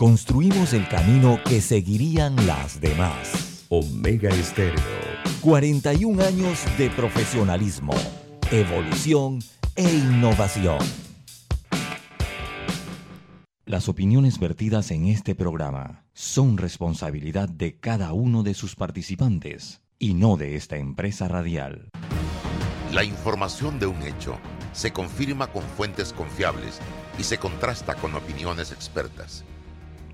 construimos el camino que seguirían las demás. Omega Estéreo. 41 años de profesionalismo, evolución e innovación. Las opiniones vertidas en este programa son responsabilidad de cada uno de sus participantes y no de esta empresa radial. La información de un hecho se confirma con fuentes confiables y se contrasta con opiniones expertas.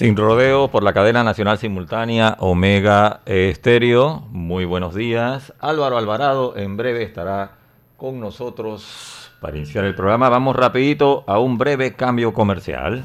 Sin rodeo por la cadena nacional simultánea Omega Estéreo. Muy buenos días. Álvaro Alvarado en breve estará con nosotros para iniciar el programa. Vamos rapidito a un breve cambio comercial.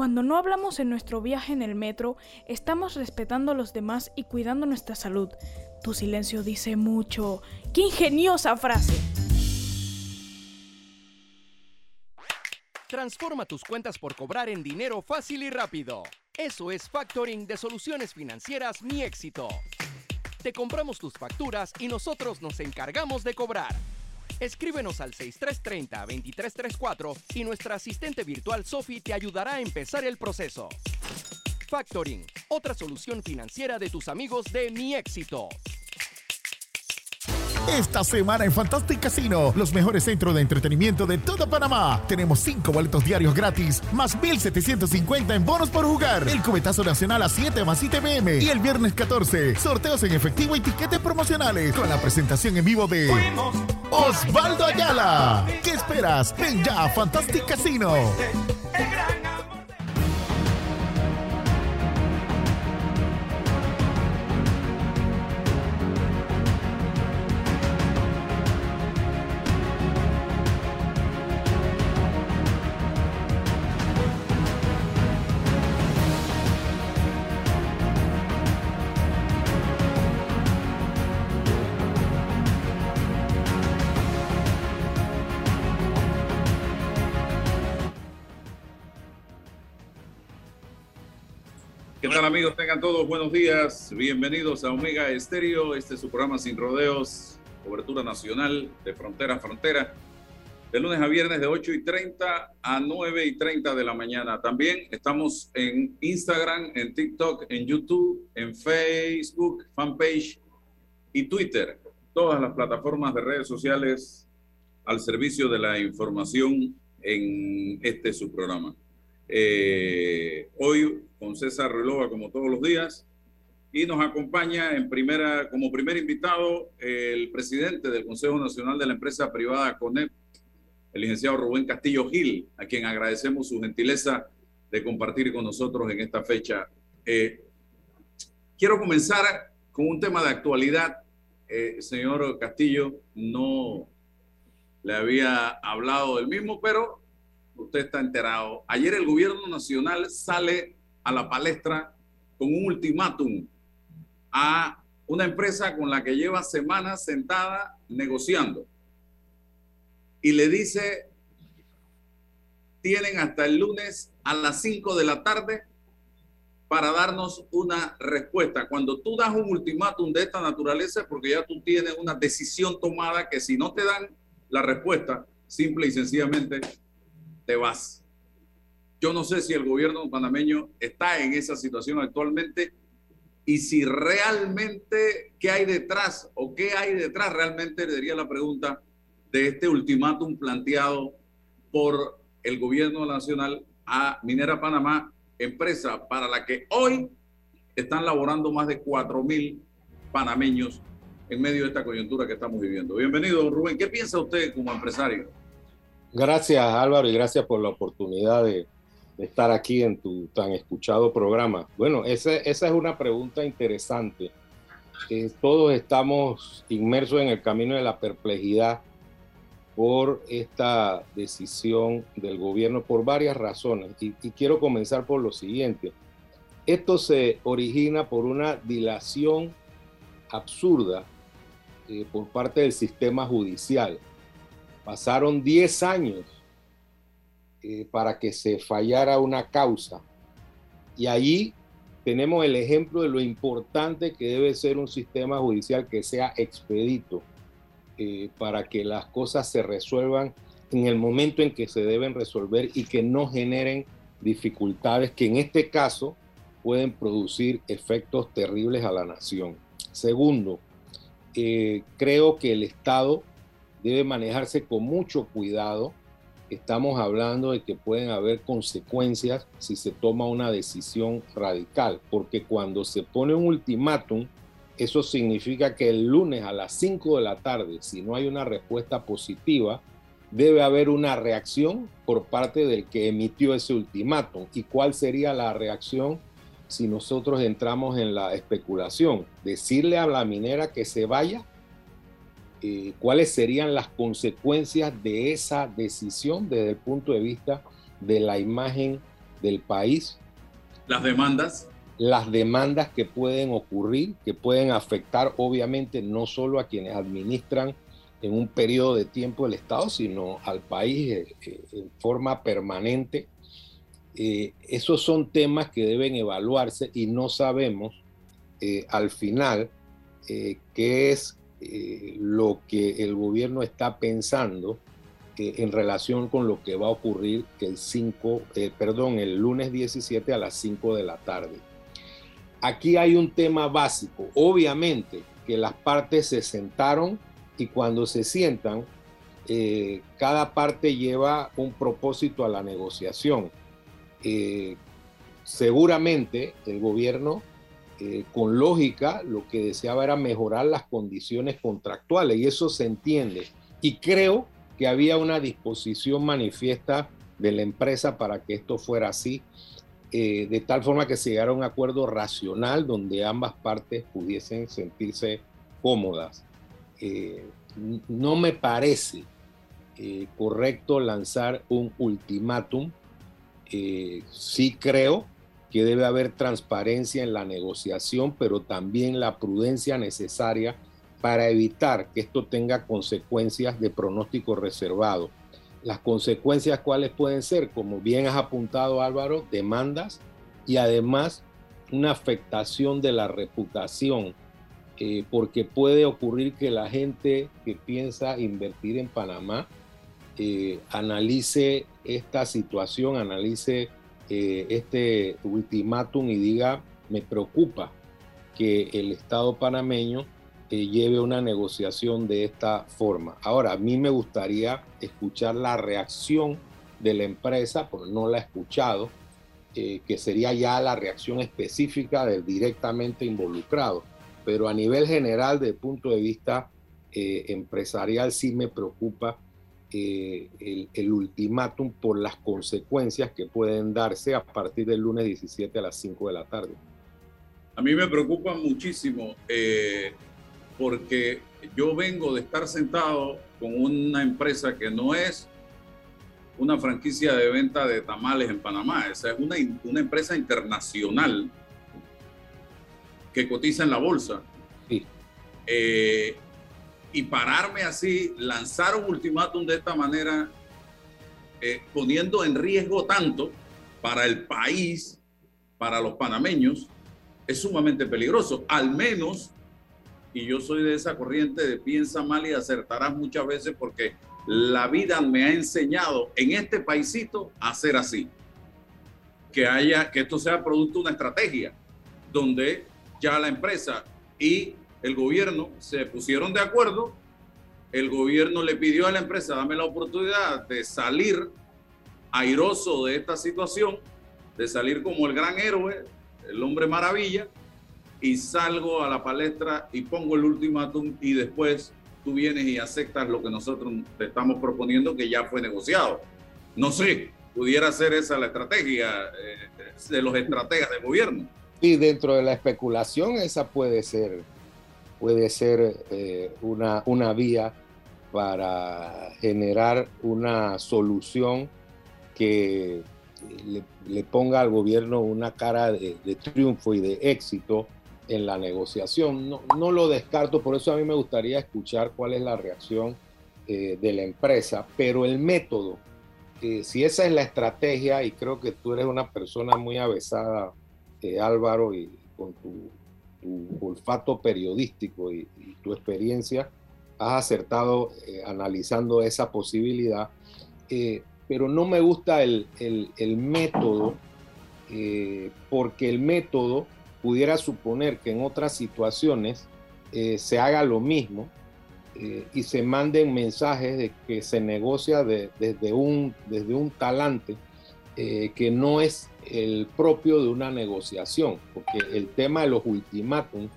Cuando no hablamos en nuestro viaje en el metro, estamos respetando a los demás y cuidando nuestra salud. Tu silencio dice mucho. ¡Qué ingeniosa frase! Transforma tus cuentas por cobrar en dinero fácil y rápido. Eso es factoring de soluciones financieras Mi Éxito. Te compramos tus facturas y nosotros nos encargamos de cobrar. Escríbenos al 6330-2334 y nuestra asistente virtual Sophie te ayudará a empezar el proceso. Factoring, otra solución financiera de tus amigos de Mi Éxito. Esta semana en Fantastic Casino, los mejores centros de entretenimiento de toda Panamá. Tenemos 5 boletos diarios gratis, más 1,750 en bonos por jugar. El cubetazo nacional a 7 más 7 pm. Y el viernes 14, sorteos en efectivo y tiquetes promocionales. Con la presentación en vivo de Osvaldo Ayala. ¿Qué esperas? Ven ya a Fantastic Casino. Amigos? Tengan todos buenos días. Bienvenidos a Omega Estéreo. Este es su programa Sin Rodeos, cobertura nacional de frontera a frontera. De lunes a viernes de 8 y 30 a 9 y 30 de la mañana. También estamos en Instagram, en TikTok, en YouTube, en Facebook, fanpage y Twitter. Todas las plataformas de redes sociales al servicio de la información en este su programa. Eh, hoy con César Relova como todos los días y nos acompaña en primera, como primer invitado el presidente del Consejo Nacional de la Empresa Privada CONEP, el licenciado Rubén Castillo Gil, a quien agradecemos su gentileza de compartir con nosotros en esta fecha. Eh, quiero comenzar con un tema de actualidad. Eh, señor Castillo, no le había hablado del mismo, pero usted está enterado. Ayer el gobierno nacional sale a la palestra con un ultimátum a una empresa con la que lleva semanas sentada negociando. Y le dice, tienen hasta el lunes a las 5 de la tarde para darnos una respuesta. Cuando tú das un ultimátum de esta naturaleza, porque ya tú tienes una decisión tomada que si no te dan la respuesta, simple y sencillamente te vas. Yo no sé si el gobierno panameño está en esa situación actualmente y si realmente qué hay detrás o qué hay detrás realmente, sería la pregunta de este ultimátum planteado por el gobierno nacional a Minera Panamá, empresa para la que hoy están laborando más de 4 mil panameños en medio de esta coyuntura que estamos viviendo. Bienvenido, Rubén. ¿Qué piensa usted como empresario? Gracias, Álvaro, y gracias por la oportunidad de, estar aquí en tu tan escuchado programa. Bueno, esa, esa es una pregunta interesante. Eh, todos estamos inmersos en el camino de la perplejidad por esta decisión del gobierno por varias razones. Y, quiero comenzar por lo siguiente. Esto se origina por una dilación absurda eh, por parte del sistema judicial. Pasaron 10 años eh, para que se fallara una causa. Y allí tenemos el ejemplo de lo importante que debe ser un sistema judicial que sea expedito eh, para que las cosas se resuelvan en el momento en que se deben resolver y que no generen dificultades que en este caso pueden producir efectos terribles a la nación. Segundo, eh, creo que el Estado debe manejarse con mucho cuidado. Estamos hablando de que pueden haber consecuencias si se toma una decisión radical, porque cuando se pone un ultimátum, eso significa que el lunes a las 5 de la tarde, si no hay una respuesta positiva, debe haber una reacción por parte del que emitió ese ultimátum. ¿Y cuál sería la reacción? si nosotros entramos en la especulación, decirle a la minera que se vaya, eh, cuáles serían las consecuencias de esa decisión desde el punto de vista de la imagen del país. Las demandas. Las demandas que pueden ocurrir, que pueden afectar obviamente no solo a quienes administran en un periodo de tiempo el Estado, sino al país eh, eh, en forma permanente eh, esos son temas que deben evaluarse y no sabemos eh, al final eh, qué es lo que el gobierno está pensando en relación con lo que va a ocurrir el 5, perdón, el lunes 17 a las 5 de la tarde. Aquí hay un tema básico. Obviamente que las partes se sentaron y cuando se sientan, cada parte lleva un propósito a la negociación eh, seguramente el gobierno, eh, con lógica, lo que deseaba era mejorar las condiciones contractuales y eso se entiende. Y creo que había una disposición manifiesta de la empresa para que esto fuera así, eh, de tal forma que se llegara a un acuerdo racional donde ambas partes pudiesen sentirse cómodas. no me parece correcto lanzar un ultimátum eh, sí creo que debe haber transparencia en la negociación, pero también la prudencia necesaria para evitar que esto tenga consecuencias de pronóstico reservado. Las consecuencias cuáles pueden ser, como bien has apuntado Álvaro, demandas y además una afectación de la reputación, eh, porque puede ocurrir que la gente que piensa invertir en Panamá eh, analice esta situación, analice eh, este ultimátum y diga, me preocupa que el Estado panameño eh, lleve una negociación de esta forma. Ahora, a mí me gustaría escuchar la reacción de la empresa, porque no la he escuchado, que sería ya la reacción específica del directamente involucrado. Pero a nivel general, desde el punto de vista empresarial, sí me preocupa el, el, ultimátum por las consecuencias que pueden darse a partir del lunes 17 a las 5 de la tarde. A mí me preocupa muchísimo eh, porque yo vengo de estar sentado con una empresa que no es una franquicia de venta de tamales en Panamá, esa es una, una empresa internacional que cotiza en la bolsa. Sí. Eh, y pararme así, lanzar un ultimátum de esta manera, eh, poniendo en riesgo tanto para el país, para los panameños, es sumamente peligroso. Al menos, y yo soy de esa corriente de piensa mal y acertarás muchas veces porque la vida me ha enseñado en este paisito a hacer así. Que haya, que esto sea producto de una estrategia donde ya la empresa y el gobierno se pusieron de acuerdo, el gobierno le pidió a la empresa, dame la oportunidad de salir airoso de esta situación, de salir como el gran héroe, el hombre maravilla, y salgo a la palestra y pongo el ultimátum y después tú vienes y aceptas lo que nosotros te estamos proponiendo que ya fue negociado. No sé, pudiera ser esa la estrategia eh, de los estrategas de gobierno. Y dentro de la especulación esa puede ser, puede ser eh, una, una vía para generar una solución que le, ponga al gobierno una cara de, triunfo y de éxito en la negociación. No, no, lo descarto, por eso a mí me gustaría escuchar cuál es la reacción eh, de la empresa, pero el método, eh, si esa es la estrategia, y creo que tú eres una persona muy avesada, Álvaro, y con tu, olfato periodístico y, tu experiencia, has acertado analizando esa posibilidad. Pero no me gusta el, método, eh, porque el método pudiera suponer que en otras situaciones eh, se haga lo mismo eh, y se manden mensajes de que se negocia desde, un, desde un talante que no es el propio de una negociación, porque el tema de los ultimátums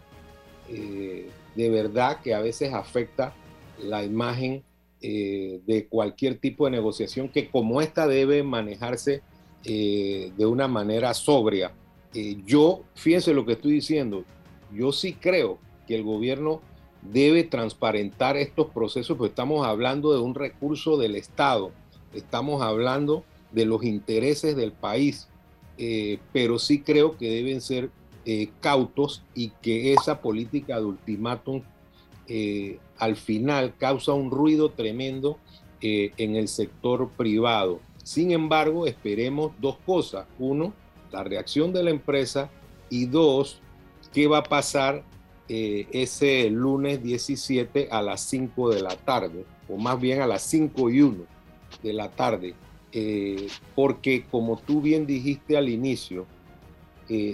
de verdad que a veces afecta la imagen eh, de cualquier tipo de negociación que como esta debe manejarse eh, de una manera sobria. Eh, yo, fíjense lo que estoy diciendo, yo sí creo que el gobierno debe transparentar estos procesos, porque estamos hablando de un recurso del Estado, estamos hablando de los intereses del país, pero sí creo que deben ser cautos y que esa política de ultimátum al final causa un ruido tremendo eh, en el sector privado. Sin embargo, esperemos dos cosas. Uno, la reacción de la empresa y dos, qué va a pasar eh, ese lunes 17 a las 5 de la tarde, o más bien a las 5 y 1 de la tarde. Eh, porque como tú bien dijiste al inicio,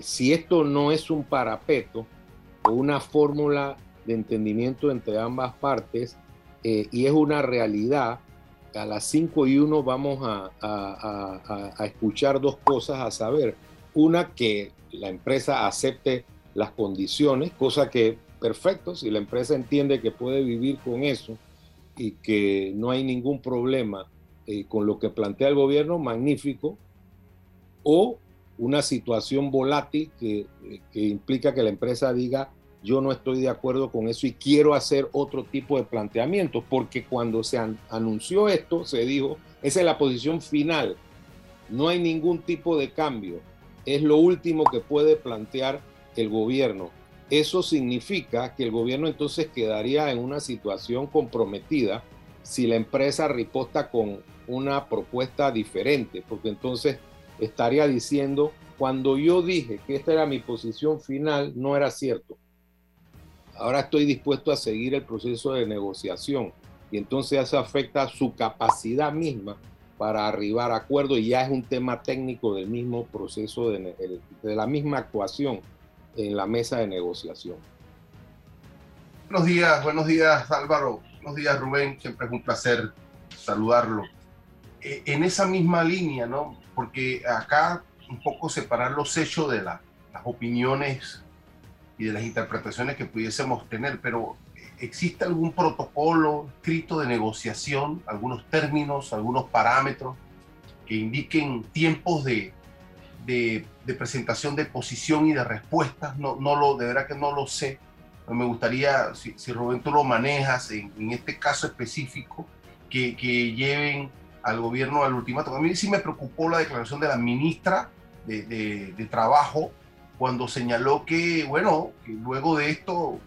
si esto no es un parapeto o una fórmula de entendimiento entre ambas partes eh, y es una realidad. A las 5 y 1 vamos a, escuchar dos cosas a saber. Una, que la empresa acepte las condiciones, cosa que perfecto, si la empresa entiende que puede vivir con eso y que no hay ningún problema eh, con lo que plantea el gobierno, magnífico. O una situación volátil que, que implica que la empresa diga, yo no estoy de acuerdo con eso y quiero hacer otro tipo de planteamientos, porque cuando se anunció esto, se dijo, esa es la posición final, no hay ningún tipo de cambio, es lo último que puede plantear el gobierno. Eso significa que el gobierno entonces quedaría en una situación comprometida si la empresa riposta con una propuesta diferente, porque entonces estaría diciendo, cuando yo dije que esta era mi posición final, no era cierto ahora estoy dispuesto a seguir el proceso de negociación y entonces eso afecta su capacidad misma para arribar a acuerdo y ya es un tema técnico del mismo proceso de, de la misma actuación en la mesa de negociación. Buenos días, buenos días Álvaro, buenos días Rubén, siempre es un placer saludarlo. Eh, en esa misma línea, ¿no? Porque acá un poco separar los hechos de las opiniones y de las interpretaciones que pudiésemos tener, pero ¿existe algún protocolo escrito de negociación, algunos términos, algunos parámetros que indiquen tiempos de, de, presentación de posición y de respuestas? No, no lo, de verdad que no lo sé. Me gustaría, si, si Rubén tú lo manejas en, este caso específico, que, lleven al gobierno al ultimátum. A mí sí me preocupó la declaración de la ministra de, Trabajo, cuando señaló que, bueno, luego de esto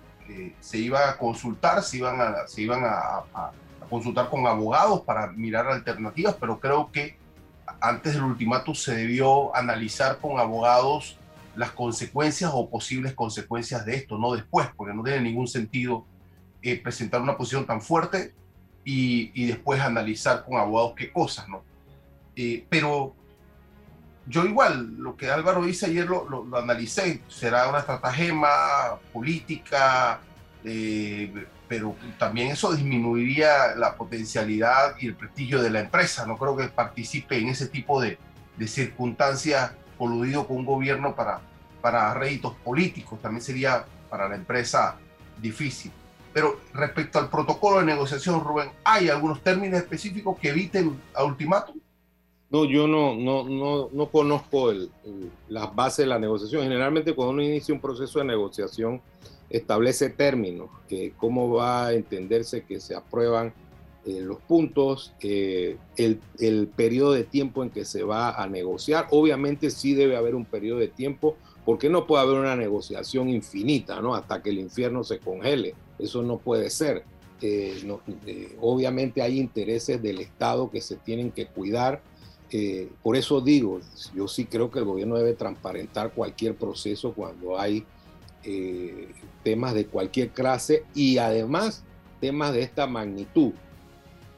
se iba a consultar, se iban, a, se iban a, consultar con abogados para mirar alternativas, pero creo que antes del ultimátum se debió analizar con abogados las consecuencias o posibles consecuencias de esto, no después, porque no tiene ningún sentido eh, presentar una posición tan fuerte y, y, después analizar con abogados qué cosas, ¿no? Eh, pero yo igual, lo que Álvaro dice ayer lo, lo, analicé, será una estratagema política, eh, pero también eso disminuiría la potencialidad y el prestigio de la empresa. No creo que participe en ese tipo de, de circunstancias coludido con un gobierno para, para réditos políticos, también sería para la empresa difícil. Pero respecto al protocolo de negociación, Rubén, ¿hay algunos términos específicos que eviten a ultimátum? No, yo no, no, no, no conozco el, las bases de la negociación. Generalmente cuando uno inicia un proceso de negociación, establece términos, que cómo va a entenderse que se aprueban eh, los puntos, eh, el, el, periodo de tiempo en que se va a negociar. Obviamente sí debe haber un periodo de tiempo, porque no puede haber una negociación infinita, ¿no? Hasta que el infierno se congele. Eso no puede ser. Eh, obviamente hay intereses del Estado que se tienen que cuidar. por eso digo, yo sí creo que el gobierno debe transparentar cualquier proceso cuando hay temas de cualquier clase y además temas de esta magnitud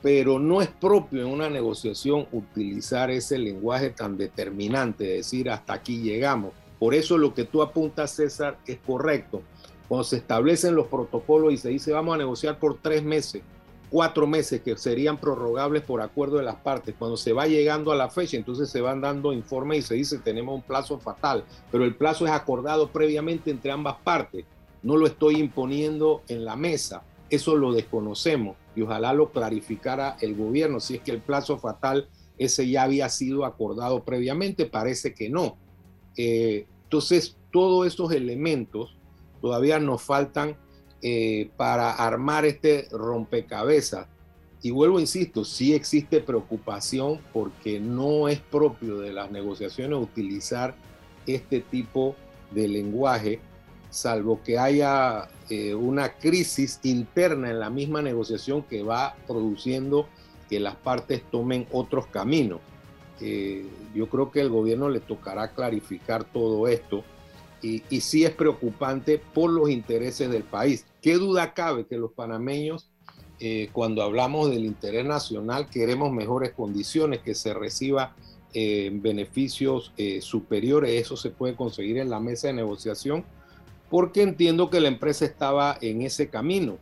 pero no es propio en una negociación utilizar ese lenguaje tan determinante, decir hasta aquí llegamos. Por eso lo que tú apuntas, César, es correcto. Cuando se establecen los protocolos y se dice vamos a negociar por tres meses, cuatro meses que serían prorrogables por acuerdo de las partes, cuando se va llegando a la fecha, entonces se van dando informes y se dice tenemos un plazo fatal, pero el plazo es acordado previamente entre ambas partes. No lo estoy imponiendo en la mesa, eso lo desconocemos y ojalá lo clarificara el gobierno si es que el plazo fatal ese ya había sido acordado previamente, parece que no. Eh, entonces, todos estos elementos todavía nos faltan eh, para armar este rompecabezas. Y vuelvo, insisto, sí existe preocupación porque no es propio de las negociaciones utilizar este tipo de lenguaje, salvo que haya eh, una crisis interna en la misma negociación que va produciendo que las partes tomen otros caminos. Eh, yo creo que el gobierno le tocará clarificar todo esto y, y sí es preocupante por los intereses del país. ¿Qué duda cabe que los panameños, eh, cuando hablamos del interés nacional, queremos mejores condiciones, que se reciba beneficios superiores? Eso se puede conseguir en la mesa de negociación porque entiendo que la empresa estaba en ese camino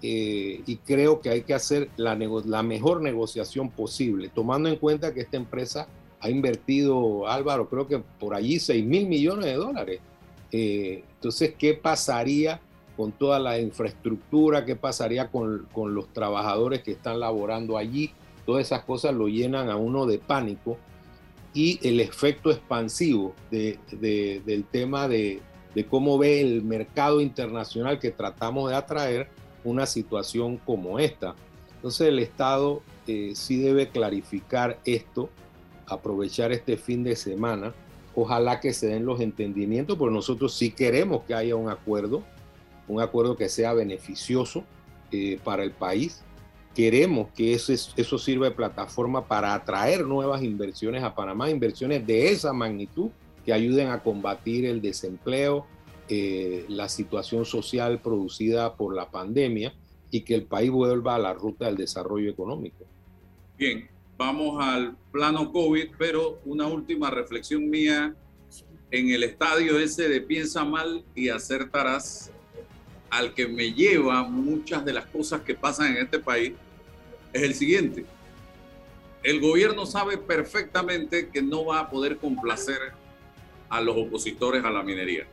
eh, y creo que hay que hacer la, la, mejor negociación posible, tomando en cuenta que esta empresa ha invertido, Álvaro, creo que por allí 6 mil millones de dólares. Eh, entonces, ¿qué pasaría con toda la infraestructura? ¿Qué pasaría con, con, los trabajadores que están laborando allí? Todas esas cosas lo llenan a uno de pánico y el efecto expansivo de, de, del tema de, de cómo ve el mercado internacional que tratamos de atraer una situación como esta. Entonces el Estado eh, sí debe clarificar esto, aprovechar este fin de semana. Ojalá que se den los entendimientos, porque nosotros sí queremos que haya un acuerdo, un acuerdo que sea beneficioso eh, para el país. Queremos que eso, eso sirva de plataforma para atraer nuevas inversiones a Panamá, inversiones de esa magnitud que ayuden a combatir el desempleo, eh, la situación social producida por la pandemia y que el país vuelva a la ruta del desarrollo económico. Bien, vamos al plano COVID, pero una última reflexión mía en el estadio ese de piensa mal y acertarás, al que me lleva muchas de las cosas que pasan en este país, es el siguiente. El gobierno sabe perfectamente que no va a poder complacer a los opositores a la minería.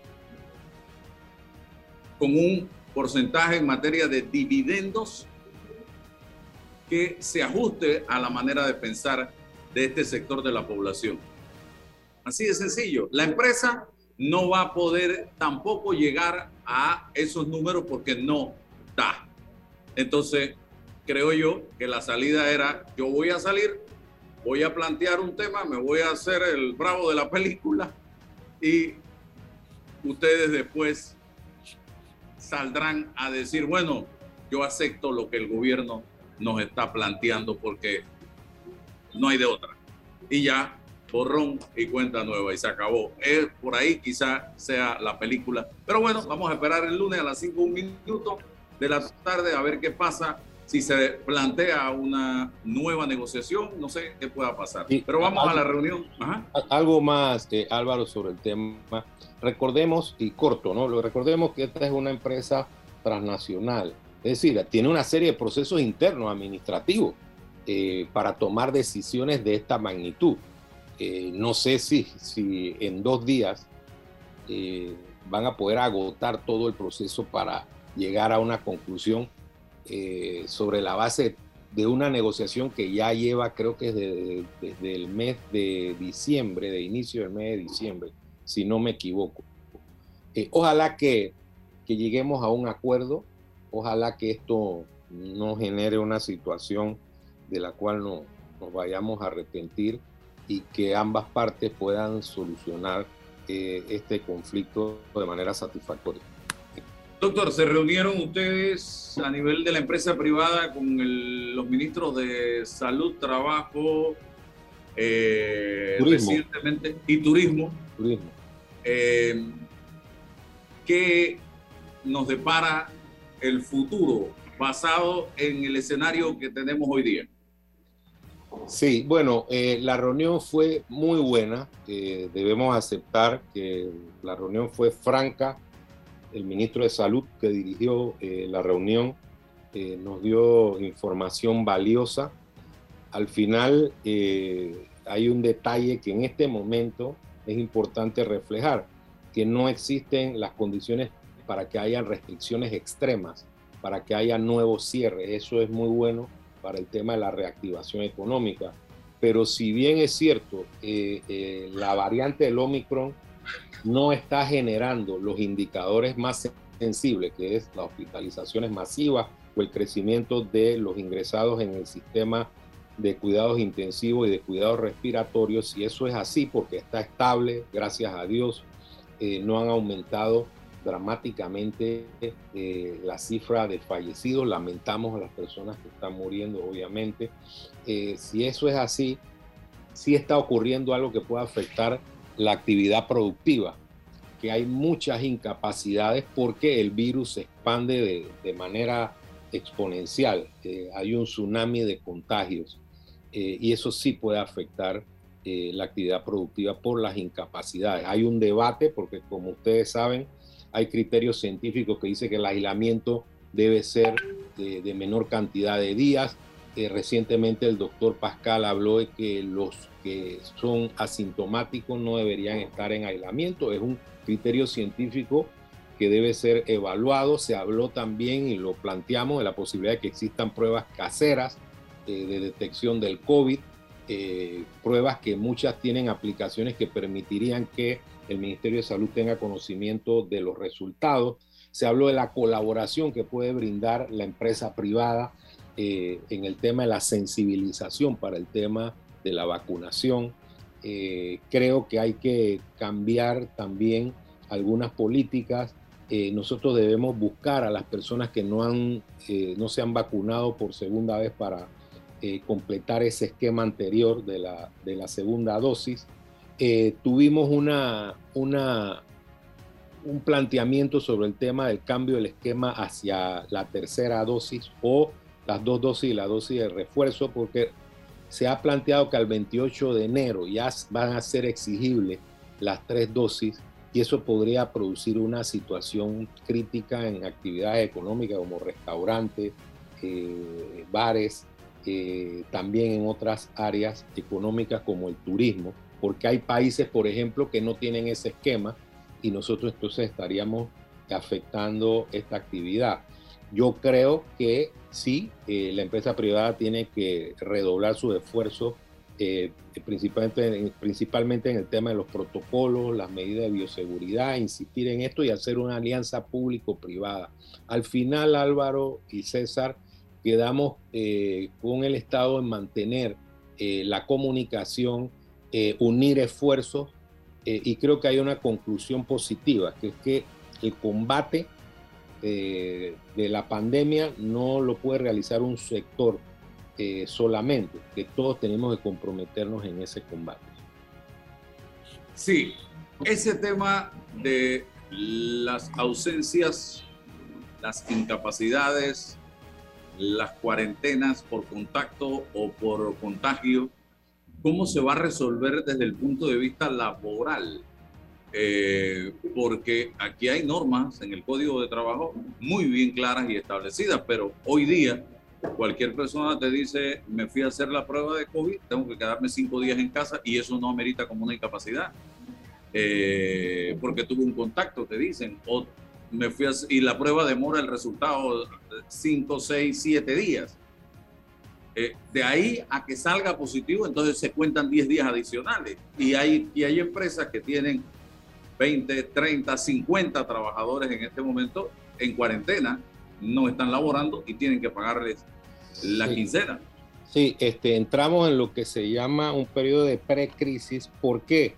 Con un porcentaje en materia de dividendos que se ajuste a la manera de pensar de este sector de la población. Así de sencillo. La empresa no va a poder tampoco llegar a esos números porque no da. Entonces, creo yo que la salida era, yo voy a salir, voy a plantear un tema, me voy a hacer el bravo de la película y ustedes después saldrán a decir, bueno, yo acepto lo que el gobierno nos está planteando porque no hay de otra. Y ya, borrón y cuenta nueva y se acabó. Es por ahí quizá sea la película. Pero bueno, vamos a esperar el lunes a las 5 minutos de la tarde a ver qué pasa si se plantea una nueva negociación, no sé qué pueda pasar. Pero vamos a la reunión. Algo más, eh, Álvaro, sobre el tema. Recordemos, y corto, ¿no? Lo recordemos que esta es una empresa transnacional. Es decir, tiene una serie de procesos internos administrativos eh, para tomar decisiones de esta magnitud. Eh, no sé si, si en dos días van a poder agotar todo el proceso para llegar a una conclusión eh, sobre la base de una negociación que ya lleva, creo que desde, desde, el mes de diciembre, de inicio del mes de diciembre, si no me equivoco. Eh, ojalá que, que, lleguemos a un acuerdo, ojalá que esto no genere una situación de la cual no, nos vayamos a arrepentir y que ambas partes puedan solucionar eh, este conflicto de manera satisfactoria. Doctor, ¿se reunieron ustedes a nivel de la empresa privada con los ministros de Salud, Trabajo, eh, recientemente y Turismo? Turismo. Eh, ¿Qué nos depara el futuro basado en el escenario que tenemos hoy día? Sí, bueno, eh, la reunión fue muy buena. Debemos aceptar que la reunión fue franca. El ministro de Salud que dirigió eh, la reunión nos dio información valiosa. Al final hay un detalle que en este momento es importante reflejar, que no existen las condiciones para que haya restricciones extremas, para que haya nuevos cierres. Eso es muy bueno para el tema de la reactivación económica. Pero si bien es cierto, eh, eh, la variante del Omicron no está generando los indicadores más sensibles, que es las hospitalizaciones masivas o el crecimiento de los ingresados en el sistema de cuidados intensivos y de cuidados respiratorios, si eso es así, porque está estable, gracias a Dios, eh, no han aumentado dramáticamente eh, la cifra de fallecidos, lamentamos a las personas que están muriendo, obviamente. Eh, si eso es así, sí está ocurriendo algo que puede afectar la actividad productiva, que hay muchas incapacidades porque el virus se expande de, de manera exponencial, eh, hay un tsunami de contagios y eso sí puede afectar la actividad productiva por las incapacidades. Hay un debate porque como ustedes saben, hay criterios científicos que dicen que el aislamiento debe ser de, menor cantidad de días. Eh, recientemente el doctor Pascal habló de que los que son asintomáticos no deberían estar en aislamiento. Es un criterio científico que debe ser evaluado. Se habló también y lo planteamos de la posibilidad de que existan pruebas caseras eh, de detección del COVID, eh, pruebas que muchas tienen aplicaciones que permitirían que el Ministerio de Salud tenga conocimiento de los resultados. Se habló de la colaboración que puede brindar la empresa privada eh, en el tema de la sensibilización para el tema de la vacunación. Eh, creo que hay que cambiar también algunas políticas. Eh, nosotros debemos buscar a las personas que no, han, no se han vacunado por segunda vez para completar ese esquema anterior de la, de la segunda dosis. Eh, tuvimos una, una, un planteamiento sobre el tema del cambio del esquema hacia la tercera dosis o las dos dosis y la dosis de refuerzo, porque se ha planteado que al 28 de enero ya van a ser exigibles las tres dosis y eso podría producir una situación crítica en actividades económicas como restaurantes, eh, bares, eh, también en otras áreas económicas como el turismo porque hay países, por ejemplo, que no tienen ese esquema y nosotros entonces estaríamos afectando esta actividad. Yo creo que sí, eh, la empresa privada tiene que redoblar su esfuerzo, eh, principalmente, principalmente en el tema de los protocolos, las medidas de bioseguridad, insistir en esto y hacer una alianza público-privada. Al final, Álvaro y César, quedamos eh, con el Estado en mantener la comunicación unir esfuerzos y creo que hay una conclusión positiva, que es que el combate eh, de la pandemia no lo puede realizar un sector solamente, que todos tenemos que comprometernos en ese combate. Sí, ese tema de las ausencias, las incapacidades, las cuarentenas por contacto o por contagio, cómo se va a resolver desde el punto de vista laboral. Eh, porque aquí hay normas en el Código de Trabajo muy bien claras y establecidas, pero hoy día cualquier persona te dice, me fui a hacer la prueba de COVID, tengo que quedarme cinco días en casa y eso no amerita como una incapacidad. eh, porque tuvo un contacto, te dicen, o me fui y la prueba demora el resultado 5, 6, 7 días. Eh, de ahí a que salga positivo, entonces se cuentan 10 días adicionales. Y hay, y hay empresas que tienen 20, 30, 50 trabajadores en este momento en cuarentena, no están laborando y tienen que pagarles la quincena. Sí, este, entramos en lo que se llama un periodo de precrisis. ¿Por qué?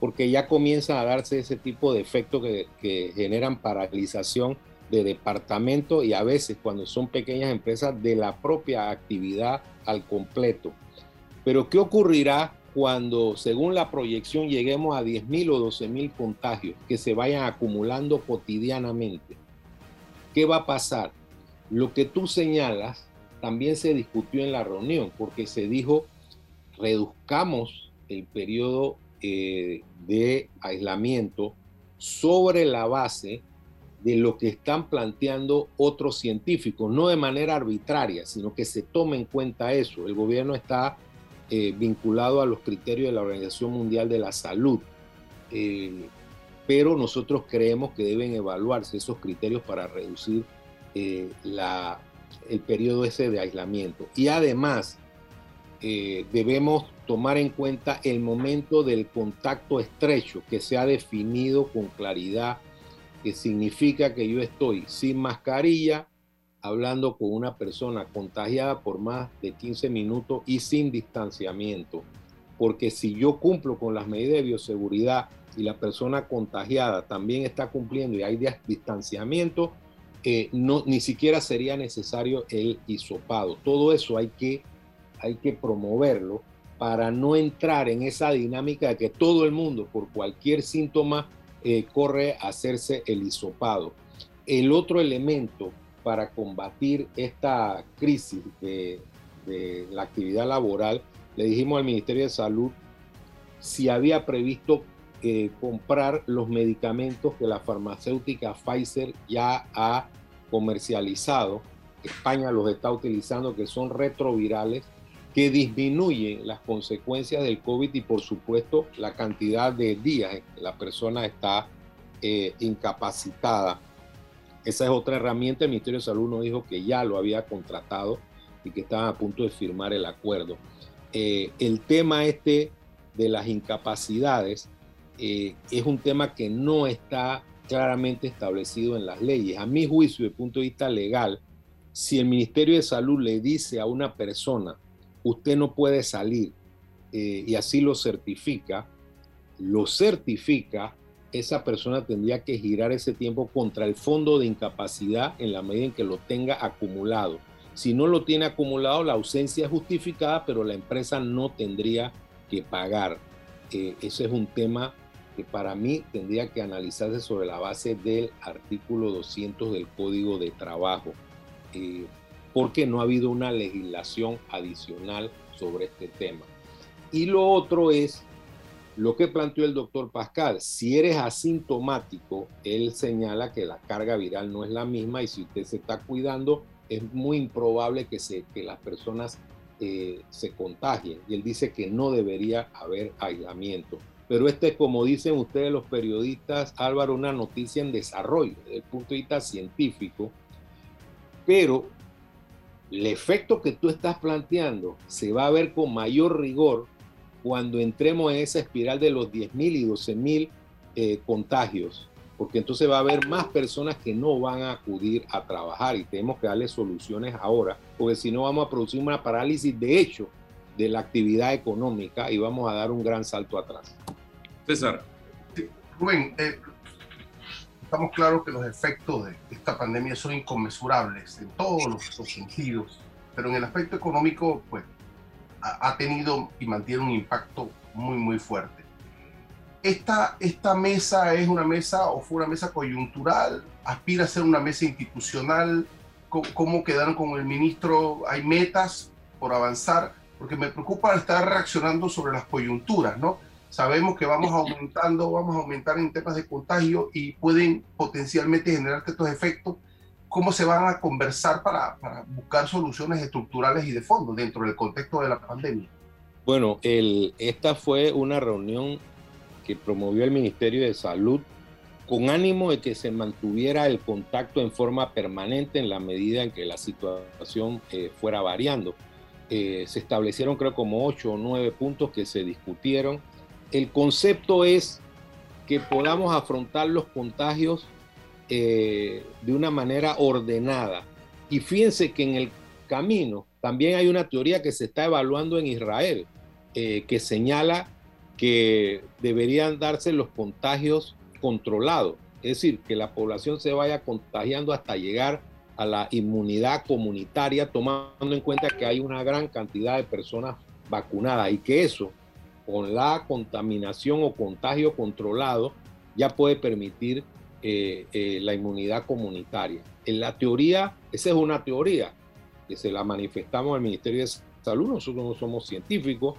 Porque ya comienza a darse ese tipo de efectos que, que generan paralización de departamento y a veces cuando son pequeñas empresas de la propia actividad al completo. Pero ¿qué ocurrirá cuando, según la proyección, lleguemos a 10.000 o 12.000 contagios que se vayan acumulando cotidianamente? ¿Qué va a pasar? Lo que tú señalas también se discutió en la reunión porque se dijo reduzcamos el periodo eh, de aislamiento sobre la base de lo que están planteando otros científicos, no de manera arbitraria, sino que se tome en cuenta eso. El gobierno está eh, vinculado a los criterios de la Organización Mundial de la Salud, eh, pero nosotros creemos que deben evaluarse esos criterios para reducir eh, la, el periodo ese de aislamiento. Y además, debemos tomar en cuenta el momento del contacto estrecho que se ha definido con claridad que significa que yo estoy sin mascarilla, hablando con una persona contagiada por más de 15 minutos y sin distanciamiento. Porque si yo cumplo con las medidas de bioseguridad y la persona contagiada también está cumpliendo y hay distanciamiento, eh, no, ni siquiera sería necesario el hisopado. Todo eso hay que, hay que promoverlo para no entrar en esa dinámica de que todo el mundo por cualquier síntoma eh, corre a hacerse el hisopado. El otro elemento para combatir esta crisis de, la actividad laboral, le dijimos al Ministerio de Salud si había previsto eh, comprar los medicamentos que la farmacéutica Pfizer ya ha comercializado. España los está utilizando, que son retrovirales que disminuyen las consecuencias del COVID y por supuesto la cantidad de días en que la persona está eh, incapacitada. Esa es otra herramienta. El Ministerio de Salud nos dijo que ya lo había contratado y que estaban a punto de firmar el acuerdo. Eh, el tema este de las incapacidades eh, es un tema que no está claramente establecido en las leyes. A mi juicio, desde el punto de vista legal, si el Ministerio de Salud le dice a una persona, usted no puede salir eh, y así lo certifica, lo certifica, esa persona tendría que girar ese tiempo contra el fondo de incapacidad en la medida en que lo tenga acumulado. Si no lo tiene acumulado, la ausencia es justificada, pero la empresa no tendría que pagar. Eh, ese es un tema que para mí tendría que analizarse sobre la base del artículo 200 del Código de Trabajo. Eh, porque no ha habido una legislación adicional sobre este tema. Y lo otro es lo que planteó el doctor Pascal. Si eres asintomático, él señala que la carga viral no es la misma y si usted se está cuidando, es muy improbable que, se, que las personas eh, se contagien. Y él dice que no debería haber aislamiento. Pero este, como dicen ustedes los periodistas, Álvaro, una noticia en desarrollo desde el punto de vista científico. Pero el efecto que tú estás planteando se va a ver con mayor rigor cuando entremos en esa espiral de los 10.000 y 12.000 eh, contagios, porque entonces va a haber más personas que no van a acudir a trabajar y tenemos que darle soluciones ahora, porque si no vamos a producir una parálisis de hecho de la actividad económica y vamos a dar un gran salto atrás. César. Rubén, eh, estamos claros que los efectos de esta pandemia son inconmensurables en todos los, sentidos, pero en el aspecto económico, pues, ha, tenido y mantiene un impacto muy, muy fuerte. Esta, esta mesa es una mesa o fue una mesa coyuntural, aspira a ser una mesa institucional. ¿Cómo, cómo quedaron con el ministro? ¿Hay metas por avanzar? Porque me preocupa estar reaccionando sobre las coyunturas, ¿no? sabemos que vamos aumentando, vamos a aumentar en temas de contagio y pueden potencialmente generar estos efectos. ¿Cómo se van a conversar para, para, buscar soluciones estructurales y de fondo dentro del contexto de la pandemia? Bueno, el, esta fue una reunión que promovió el Ministerio de Salud con ánimo de que se mantuviera el contacto en forma permanente en la medida en que la situación eh, fuera variando. Eh, se establecieron creo como ocho o nueve puntos que se discutieron. El concepto es que podamos afrontar los contagios eh, de una manera ordenada. Y fíjense que en el camino también hay una teoría que se está evaluando en Israel, que señala que deberían darse los contagios controlados, es decir, que la población se vaya contagiando hasta llegar a la inmunidad comunitaria, tomando en cuenta que hay una gran cantidad de personas vacunadas y que eso, con la contaminación o contagio controlado, ya puede permitir eh, eh, la inmunidad comunitaria. En la teoría, esa es una teoría que se la manifestamos al Ministerio de Salud, nosotros no somos científicos,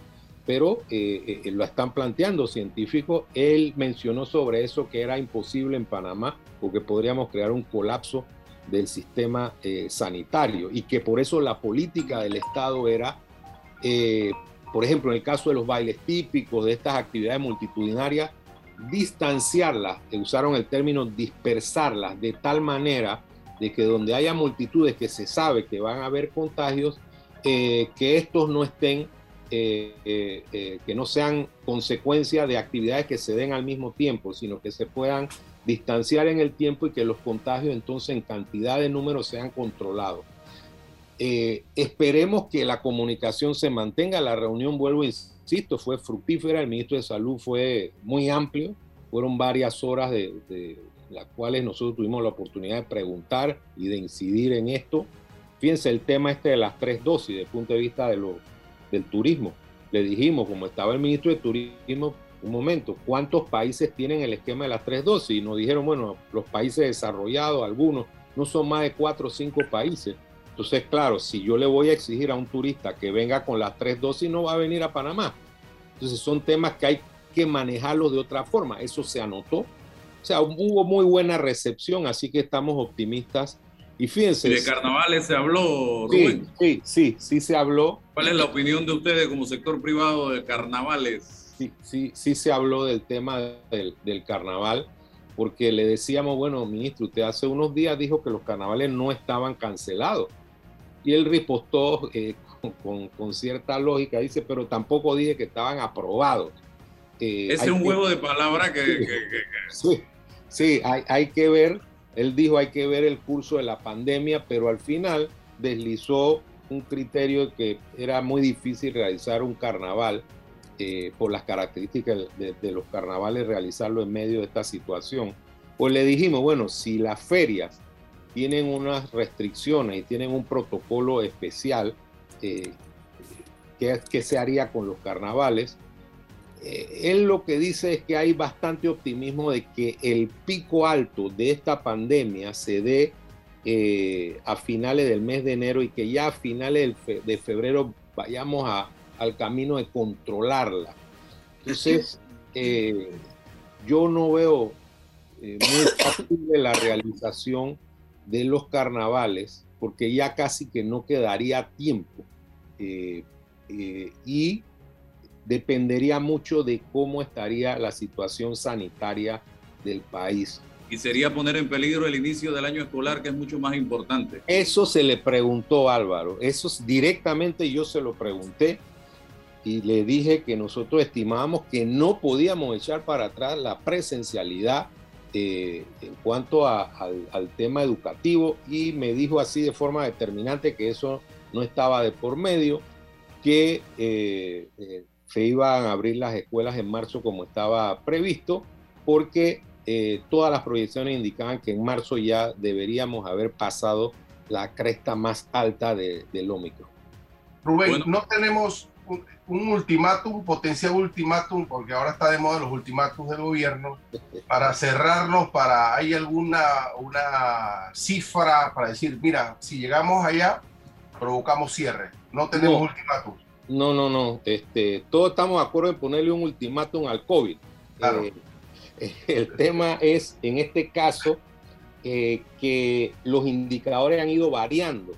pero eh, eh, lo están planteando científicos. Él mencionó sobre eso que era imposible en Panamá porque podríamos crear un colapso del sistema eh, sanitario y que por eso la política del Estado era, por ejemplo, en el caso de los bailes típicos, de estas actividades multitudinarias, distanciarlas, usaron el término dispersarlas de tal manera de que donde haya multitudes que se sabe que van a haber contagios, que estos no estén eh, eh, eh, que no sean consecuencia de actividades que se den al mismo tiempo, sino que se puedan distanciar en el tiempo y que los contagios entonces en cantidad de números sean controlados. esperemos que la comunicación se mantenga. La reunión, vuelvo, insisto, fue fructífera. El ministro de Salud fue muy amplio. Fueron varias horas de, de las cuales nosotros tuvimos la oportunidad de preguntar y de incidir en esto. Fíjense el tema este de las tres dosis, desde el punto de vista de los del turismo. Le dijimos, como estaba el ministro de Turismo, un momento, ¿cuántos países tienen el esquema de las tres dosis? Y nos dijeron, bueno, los países desarrollados, algunos, no son más de cuatro o cinco países. Entonces, claro, si yo le voy a exigir a un turista que venga con las tres dosis, no va a venir a Panamá. Entonces, son temas que hay que manejarlos de otra forma. Eso se anotó. O sea, hubo muy buena recepción, así que estamos optimistas y fíjense. de carnavales se habló, Rubén? Sí, sí, sí, se habló. ¿Cuál es la opinión de ustedes como sector privado de carnavales? Sí, sí, sí se habló del tema del, carnaval, porque le decíamos, bueno, ministro, usted hace unos días dijo que los carnavales no estaban cancelados. Y él ripostó eh, con, cierta lógica, dice, pero tampoco dije que estaban aprobados. Eh, Ese es un juego de palabras que... Sí, sí, hay, hay que ver él dijo hay que ver el curso de la pandemia, pero al final deslizó un criterio que era muy difícil realizar un carnaval eh, por las características de, los carnavales, realizarlo en medio de esta situación. Pues le dijimos, bueno, si las ferias tienen unas restricciones y tienen un protocolo especial, eh, ¿qué, ¿qué se haría con los carnavales? Eh, él lo que dice es que hay bastante optimismo de que el pico alto de esta pandemia se dé eh, a finales del mes de enero y que ya a finales de febrero vayamos al camino de controlarla. Entonces, eh, yo no veo muy fácil la realización de los carnavales porque ya casi que no quedaría tiempo. y dependería mucho de cómo estaría la situación sanitaria del país. Y sería poner en peligro el inicio del año escolar, que es mucho más importante. Eso se le preguntó Álvaro, eso directamente yo se lo pregunté y le dije que nosotros estimábamos que no podíamos echar para atrás la presencialidad eh, en cuanto al, al, tema educativo y me dijo así de forma determinante que eso no estaba de por medio, que eh, eh, se iban a abrir las escuelas en marzo como estaba previsto, porque eh, todas las proyecciones indicaban que en marzo ya deberíamos haber pasado la cresta más alta de, del Ómicron. Rubén, no tenemos un, ultimátum, potencial ultimátum, porque ahora está de moda los ultimátums del gobierno, para cerrarnos, para, ¿hay alguna una cifra para decir, mira, si llegamos allá, provocamos cierre? No tenemos ultimátum. No, no, no. Este, todos estamos de acuerdo en ponerle un ultimátum al COVID. Eh, el tema es, en este caso, eh, que los indicadores han ido variando,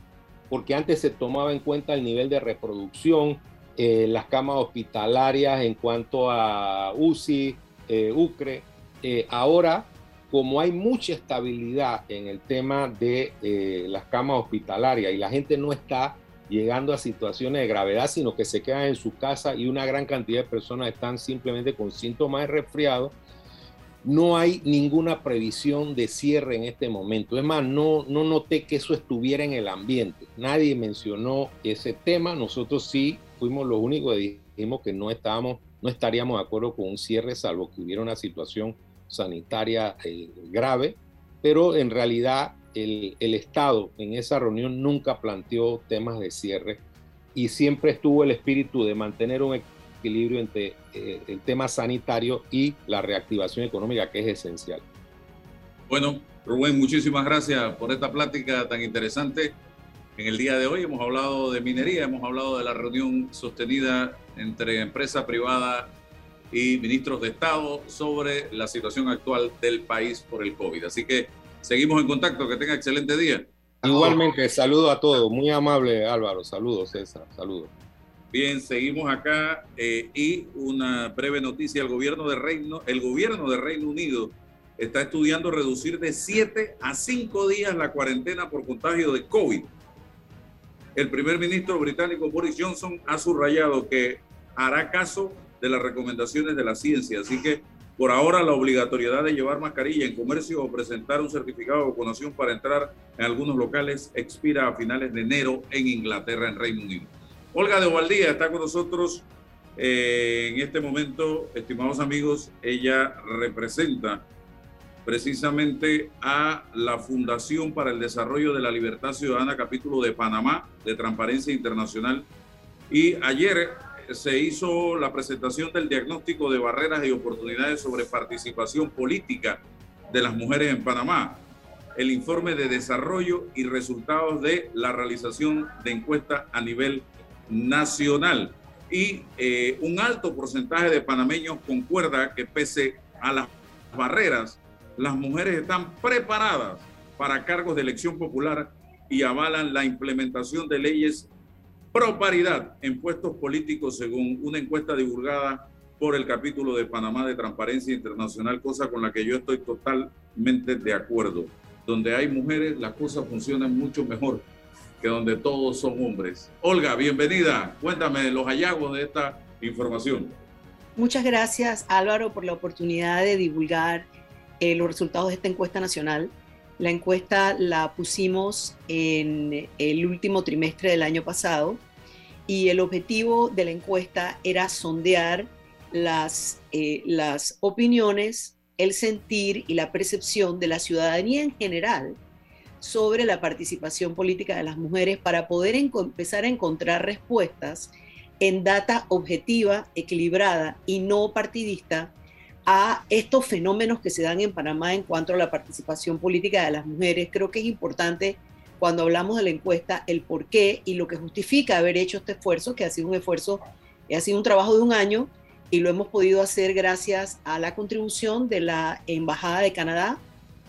porque antes se tomaba en cuenta el nivel de reproducción, eh, las camas hospitalarias en cuanto a UCI, UCRE. ahora, como hay mucha estabilidad en el tema de las camas hospitalarias y la gente no está llegando a situaciones de gravedad, sino que se quedan en su casa y una gran cantidad de personas están simplemente con síntomas de resfriado, no hay ninguna previsión de cierre en este momento. Es más, no, no noté que eso estuviera en el ambiente. Nadie mencionó ese tema. Nosotros sí fuimos los únicos que dijimos que no estábamos, no estaríamos de acuerdo con un cierre, salvo que hubiera una situación sanitaria eh, grave. Pero en realidad el, el Estado en esa reunión nunca planteó temas de cierre y siempre estuvo el espíritu de mantener un equilibrio entre eh, el tema sanitario y la reactivación económica, que es esencial. Bueno, Rubén, muchísimas gracias por esta plática tan interesante. En el día de hoy hemos hablado de minería, hemos hablado de la reunión sostenida entre empresa privada y ministros de Estado sobre la situación actual del país por el COVID. Así que seguimos en contacto, que tenga excelente día. Igualmente, saludo a todos, muy amable Álvaro, saludos César, saludos. Bien, seguimos acá eh, y una breve noticia. El gobierno, de Reino, el gobierno de Reino Unido está estudiando reducir de 7 a 5 días la cuarentena por contagio de COVID. El primer ministro británico Boris Johnson ha subrayado que hará caso de las recomendaciones de la ciencia. Así que por ahora la obligatoriedad de llevar mascarilla en comercio o presentar un certificado de vacunación para entrar en algunos locales expira a finales de enero en Inglaterra, en Reino Unido. Olga de Ovaldía está con nosotros eh, en este momento, estimados amigos. Ella representa precisamente a la Fundación para el Desarrollo de la Libertad Ciudadana, capítulo de Panamá, de Transparencia Internacional. Y ayer se hizo la presentación del diagnóstico de barreras y oportunidades sobre participación política de las mujeres en Panamá, el informe de desarrollo y resultados de la realización de encuestas a nivel nacional. Y eh, un alto porcentaje de panameños concuerda que pese a las barreras, las mujeres están preparadas para cargos de elección popular y avalan la implementación de leyes pro paridad en puestos políticos según una encuesta divulgada por el capítulo de Panamá de Transparencia Internacional, cosa con la que yo estoy totalmente de acuerdo. Donde hay mujeres, las cosas funcionan mucho mejor que donde todos son hombres. Olga, bienvenida. Cuéntame los hallazgos de esta información. Muchas gracias Álvaro por la oportunidad de divulgar eh, los resultados de esta encuesta nacional. La encuesta la pusimos en el último trimestre del año pasado y el objetivo de la encuesta era sondear las, eh, las opiniones, el sentir y la percepción de la ciudadanía en general sobre la participación política de las mujeres para poder empezar a encontrar respuestas en data objetiva, equilibrada y no partidista a estos fenómenos que se dan en Panamá en cuanto a la participación política de las mujeres. Creo que es importante cuando hablamos de la encuesta el por qué y lo que justifica haber hecho este esfuerzo, que ha sido un esfuerzo, ha sido un trabajo de un año y lo hemos podido hacer gracias a la contribución de la Embajada de Canadá,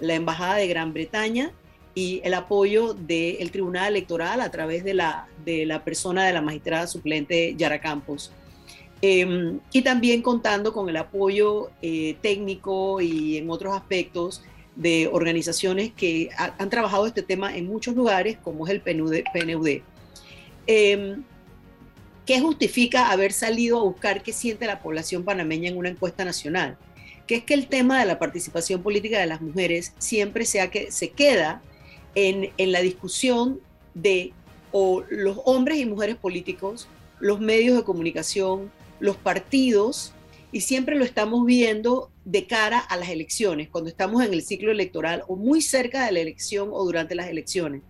la Embajada de Gran Bretaña y el apoyo del Tribunal Electoral a través de la, de la persona de la magistrada suplente Yara Campos. Em, y también contando con el apoyo eh, técnico y en otros aspectos de organizaciones que han trabajado este tema en muchos lugares, como es el PNUD. PNUD. Em, ¿Qué justifica haber salido a buscar qué siente la población panameña en una encuesta nacional? Que es que el tema de la participación política de las mujeres siempre sea que, se queda en, la discusión de o los hombres y mujeres políticos, los medios de comunicación, los partidos, y siempre lo estamos viendo de cara a las elecciones, cuando estamos en el ciclo electoral o muy cerca de la elección o durante las elecciones.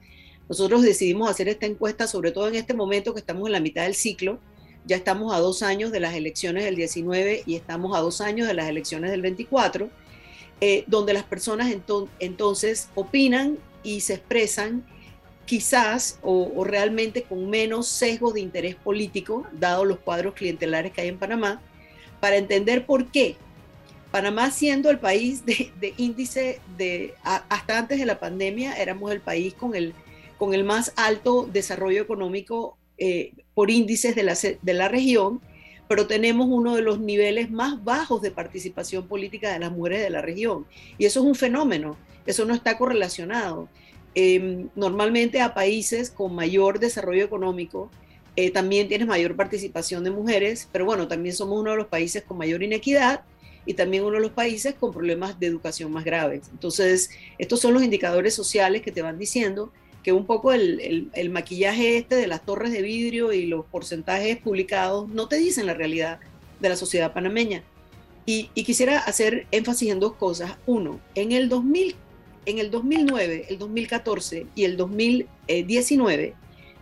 Nosotros decidimos hacer esta encuesta, sobre todo en este momento que estamos en la mitad del ciclo. Ya estamos a dos años de las elecciones del 19 y estamos a dos años de las elecciones del 24, eh, donde las personas entonces opinan y se expresan quizás o, realmente con menos sesgos de interés político, dado los cuadros clientelares que hay en Panamá, para entender por qué Panamá siendo el país de, índice de, hasta antes de la pandemia, éramos el país con el, con el más alto desarrollo económico eh, por índices de la, de la región, pero tenemos uno de los niveles más bajos de participación política de las mujeres de la región. Y eso es un fenómeno, eso no está correlacionado. Em, normalmente a países con mayor desarrollo económico eh, también tienes mayor participación de mujeres, pero bueno, también somos uno de los países con mayor inequidad y también uno de los países con problemas de educación más graves. Entonces, estos son los indicadores sociales que te van diciendo que un poco el, maquillaje este de las torres de vidrio y los porcentajes publicados no te dicen la realidad de la sociedad panameña. Y, y, quisiera hacer énfasis en dos cosas. Uno, en el, 2000, en el 2009, el 2014 y el 2019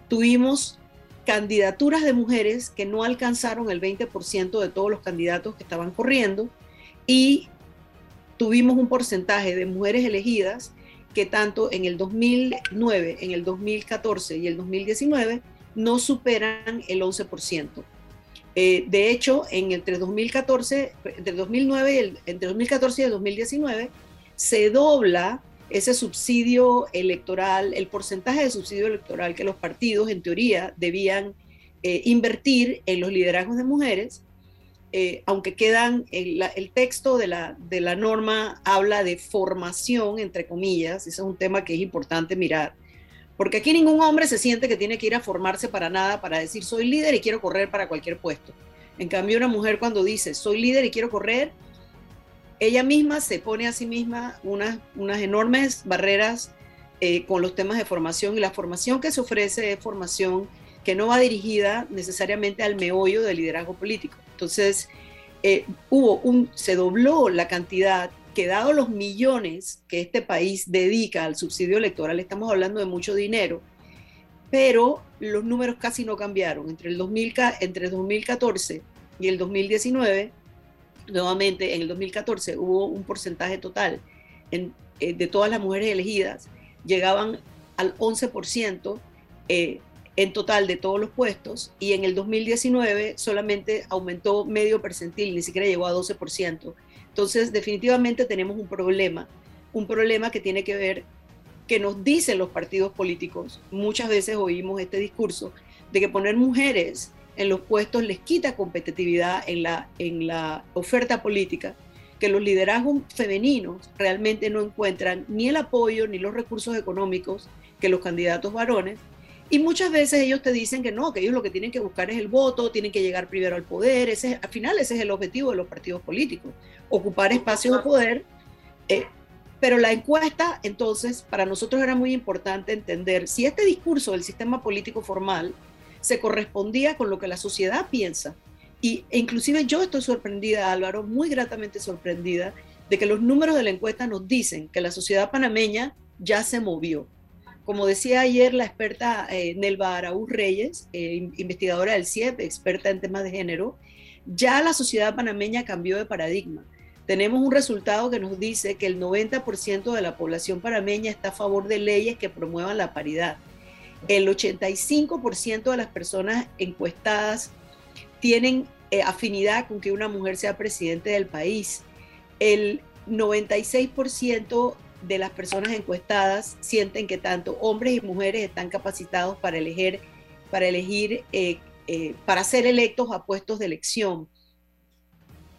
tuvimos candidaturas de mujeres que no alcanzaron el 20% de todos los candidatos que estaban corriendo y tuvimos un porcentaje de mujeres elegidas que tanto en el 2009, en el 2014 y el 2019 no superan el 11%. Eh, de hecho, en entre 2014, entre 2009 y el, entre 2014 y el 2019 se dobla ese subsidio electoral, el porcentaje de subsidio electoral que los partidos en teoría debían eh, invertir en los liderazgos de mujeres eh, aunque quedan, el, texto de la, de la norma habla de formación, entre comillas, ese es un tema que es importante mirar, porque aquí ningún hombre se siente que tiene que ir a formarse para nada, para decir soy líder y quiero correr para cualquier puesto. En cambio, una mujer cuando dice soy líder y quiero correr, ella misma se pone a sí misma unas, enormes barreras eh, con los temas de formación y la formación que se ofrece es formación que no va dirigida necesariamente al meollo del liderazgo político. Entonces, eh, hubo un, se dobló la cantidad que dado los millones que este país dedica al subsidio electoral, estamos hablando de mucho dinero, pero los números casi no cambiaron. Entre el, 2000, entre el 2014 y el 2019, nuevamente en el 2014 hubo un porcentaje total eh, de todas las mujeres elegidas, llegaban al 11%, eh, en total de todos los puestos y en el 2019 solamente aumentó medio percentil, ni siquiera llegó a 12%. Entonces, definitivamente tenemos un problema, un problema que tiene que ver, que nos dicen los partidos políticos. Muchas veces oímos este discurso de que poner mujeres en los puestos les quita competitividad en la, en la oferta política, que los liderazgos femeninos realmente no encuentran ni el apoyo ni los recursos económicos que los candidatos varones y muchas veces ellos te dicen que no, que ellos lo que tienen que buscar es el voto, tienen que llegar primero al poder. Ese, al final ese es el objetivo de los partidos políticos, ocupar espacios de poder. Eh, pero la encuesta, entonces, para nosotros era muy importante entender si este discurso del sistema político formal se correspondía con lo que la sociedad piensa. Y e inclusive yo estoy sorprendida, Álvaro, muy gratamente sorprendida, de que los números de la encuesta nos dicen que la sociedad panameña ya se movió como decía ayer la experta eh, Nelva Araúz Reyes, eh, investigadora del CIEP, experta en temas de género, ya la sociedad panameña cambió de paradigma. Tenemos un resultado que nos dice que el 90% de la población panameña está a favor de leyes que promuevan la paridad. El 85% de las personas encuestadas tienen eh, afinidad con que una mujer sea presidente del país. El 96% de las personas encuestadas sienten que tanto hombres y mujeres están capacitados para elegir, para elegir, eh, eh, para ser electos a puestos de elección.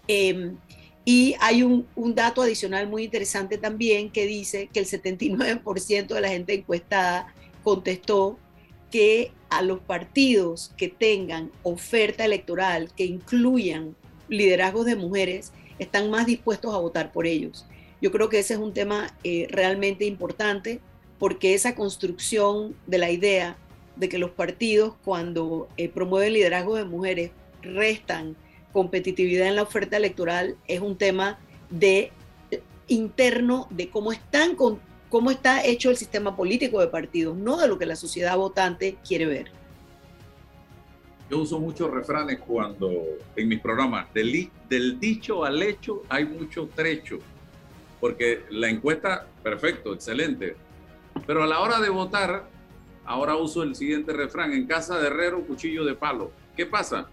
Em, y hay un, un, dato adicional muy interesante también que dice que el 79% de la gente encuestada contestó que a los partidos que tengan oferta electoral que incluyan liderazgos de mujeres están más dispuestos a votar por ellos. Yo creo que ese es un tema eh, realmente importante porque esa construcción de la idea de que los partidos cuando eh, promueven liderazgo de mujeres restan competitividad en la oferta electoral es un tema de interno de cómo están cómo está hecho el sistema político de partidos, no de lo que la sociedad votante quiere ver. Yo uso muchos refranes cuando en mis programas, del, del dicho al hecho hay mucho trecho porque la encuesta, perfecto, excelente. Pero a la hora de votar, ahora uso el siguiente refrán, en casa de herrero, cuchillo de palo. ¿Qué pasa?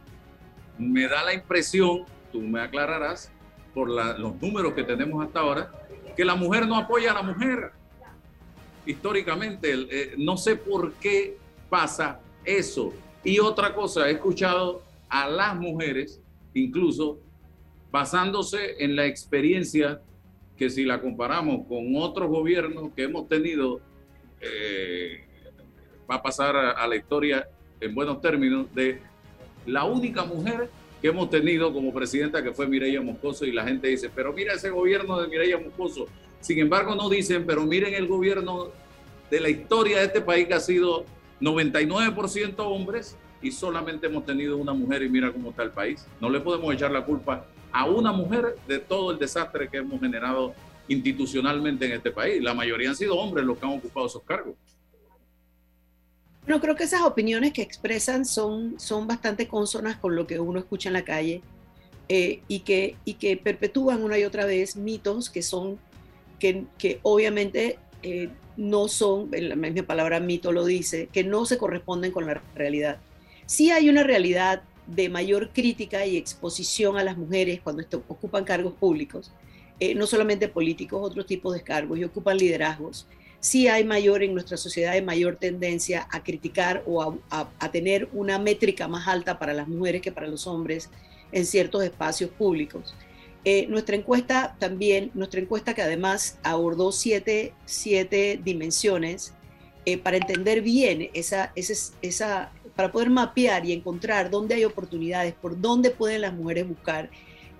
Me da la impresión, tú me aclararás, por los números que tenemos hasta ahora, que la mujer no apoya a la mujer. Históricamente, eh, no sé por qué pasa eso. Y otra cosa, he escuchado a las mujeres incluso basándose en la experiencia que si la comparamos con otros gobiernos que hemos tenido, eh, va a pasar a, la historia en buenos términos de la única mujer que hemos tenido como presidenta que fue Mireya Moscoso y la gente dice, pero mira ese gobierno de Mireya Moscoso. Sin embargo, no dicen, pero miren el gobierno de la historia de este país que ha sido 99% hombres y solamente hemos tenido una mujer y mira cómo está el país. No le podemos echar la culpa a una mujer de todo el desastre que hemos generado institucionalmente en este país. La mayoría han sido hombres los que han ocupado esos cargos. Bueno, creo que esas opiniones que expresan son, son bastante consonas con lo que uno escucha en la calle eh, y, que, y que perpetúan una y otra vez mitos que son, que, obviamente eh, no son, la misma palabra mito lo dice, que no se corresponden con la realidad. Sí hay una realidad de mayor crítica y exposición a las mujeres cuando ocupan cargos públicos, eh, no solamente políticos, otros tipos de cargos y ocupan liderazgos. Sí hay mayor en nuestra sociedad, hay mayor tendencia a criticar o a, tener una métrica más alta para las mujeres que para los hombres en ciertos espacios públicos. Eh, nuestra encuesta también, nuestra encuesta que además abordó siete, siete dimensiones eh, para entender bien esa, esa, esa, para poder mapear y encontrar dónde hay oportunidades, por dónde pueden las mujeres buscar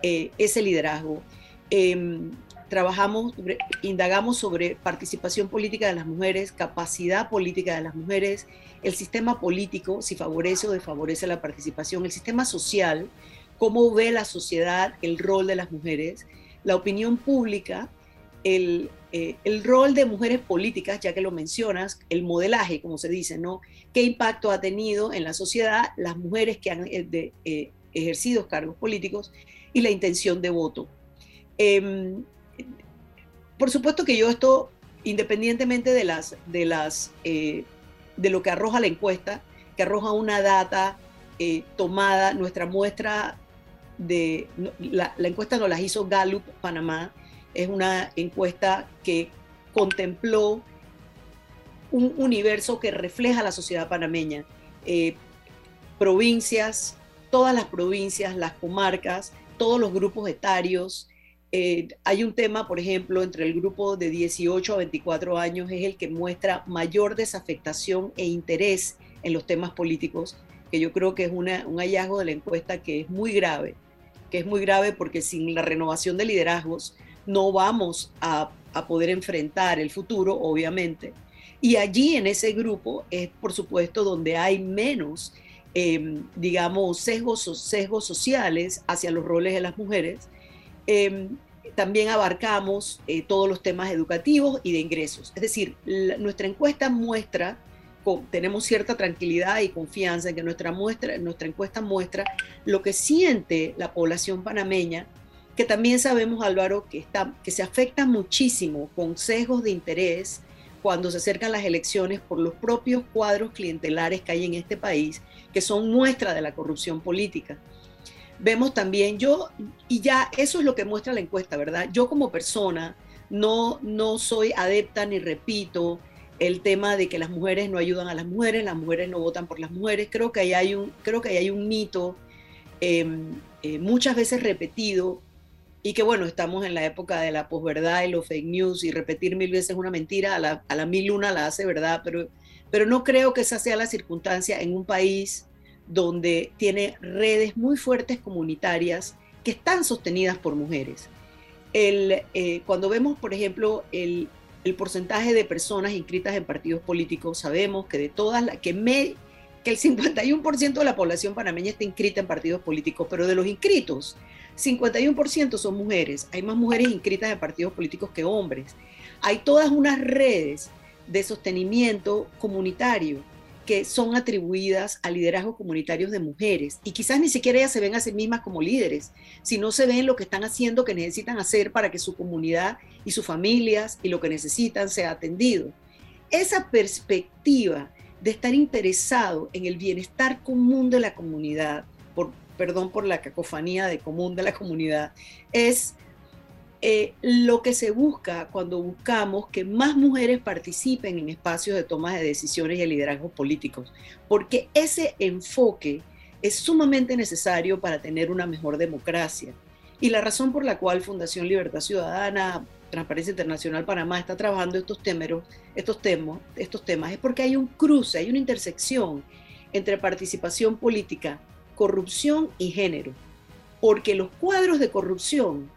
eh, ese liderazgo. Em, trabajamos, indagamos sobre participación política de las mujeres, capacidad política de las mujeres, el sistema político, si favorece o desfavorece la participación, el sistema social, cómo ve la sociedad el rol de las mujeres, la opinión pública, el, eh, el rol de mujeres políticas, ya que lo mencionas, el modelaje, como se dice, ¿no? ¿Qué impacto ha tenido en la sociedad las mujeres que han eh, eh, ejercido cargos políticos y la intención de voto? Em, por supuesto que yo esto, independientemente de las, de las, de lo que arroja la encuesta, que arroja una data tomada, nuestra muestra de, la, encuesta nos la hizo Gallup Panamá, es una encuesta que contempló un universo que refleja la sociedad panameña. Eh, provincias, todas las provincias, las comarcas, todos los grupos etarios. Eh, hay un tema, por ejemplo, entre el grupo de 18 a 24 años, es el que muestra mayor desafectación e interés en los temas políticos, que yo creo que es un hallazgo de la encuesta que es muy grave, que es muy grave porque sin la renovación de liderazgos, no vamos a, poder enfrentar el futuro, obviamente. Y allí en ese grupo es, por supuesto, donde hay menos, em, digamos, sesgos, sesgos sociales hacia los roles de las mujeres. Em, también abarcamos eh, todos los temas educativos y de ingresos. Es decir, nuestra encuesta muestra, tenemos cierta tranquilidad y confianza en que nuestra, muestra, nuestra encuesta muestra lo que siente la población panameña que también sabemos, Álvaro, que, está, que se afecta muchísimo con sesgos de interés cuando se acercan las elecciones por los propios cuadros clientelares que hay en este país, que son muestra de la corrupción política. Vemos también, yo, y ya eso es lo que muestra la encuesta, ¿verdad? Yo como persona no, no soy adepta ni repito el tema de que las mujeres no ayudan a las mujeres, las mujeres no votan por las mujeres. Creo que ahí hay un, creo que ahí hay un mito em, eh, muchas veces repetido y que bueno, estamos en la época de la posverdad y los fake news y repetir mil veces una mentira, a la, a la mil una la hace verdad, pero, pero no creo que esa sea la circunstancia en un país donde tiene redes muy fuertes comunitarias que están sostenidas por mujeres. El, eh, cuando vemos, por ejemplo, el, el, porcentaje de personas inscritas en partidos políticos, sabemos que de todas las que, me, que el 51% de la población panameña está inscrita en partidos políticos, pero de los inscritos, 51% son mujeres, hay más mujeres inscritas en partidos políticos que hombres. Hay todas unas redes de sostenimiento comunitario que son atribuidas a liderazgos comunitarios de mujeres y quizás ni siquiera ellas se ven a sí mismas como líderes, sino se ven lo que están haciendo, que necesitan hacer para que su comunidad y sus familias y lo que necesitan sea atendido. Esa perspectiva de estar interesado en el bienestar común de la comunidad, por perdón por la cacofonía de común de la comunidad, es eh, lo que se busca cuando buscamos que más mujeres participen en espacios de toma de decisiones y de liderazgos políticos, porque ese enfoque es sumamente necesario para tener una mejor democracia. Y la razón por la cual Fundación Libertad Ciudadana, Transparencia Internacional Panamá está trabajando estos, temeros, estos, temas, estos temas es porque hay un cruce, hay una intersección entre participación política, corrupción y género. Porque los cuadros de corrupción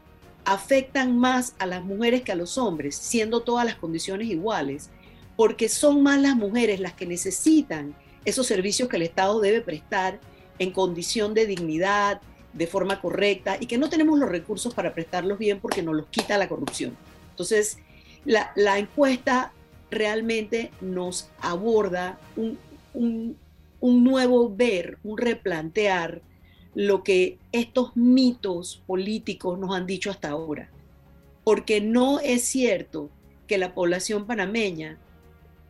afectan más a las mujeres que a los hombres, siendo todas las condiciones iguales, porque son más las mujeres las que necesitan esos servicios que el Estado debe prestar en condición de dignidad, de forma correcta y que no tenemos los recursos para prestarlos bien porque nos los quita la corrupción. Entonces, la, encuesta realmente nos aborda un, nuevo ver, un replantear lo que estos mitos políticos nos han dicho hasta ahora. Porque no es cierto que la población panameña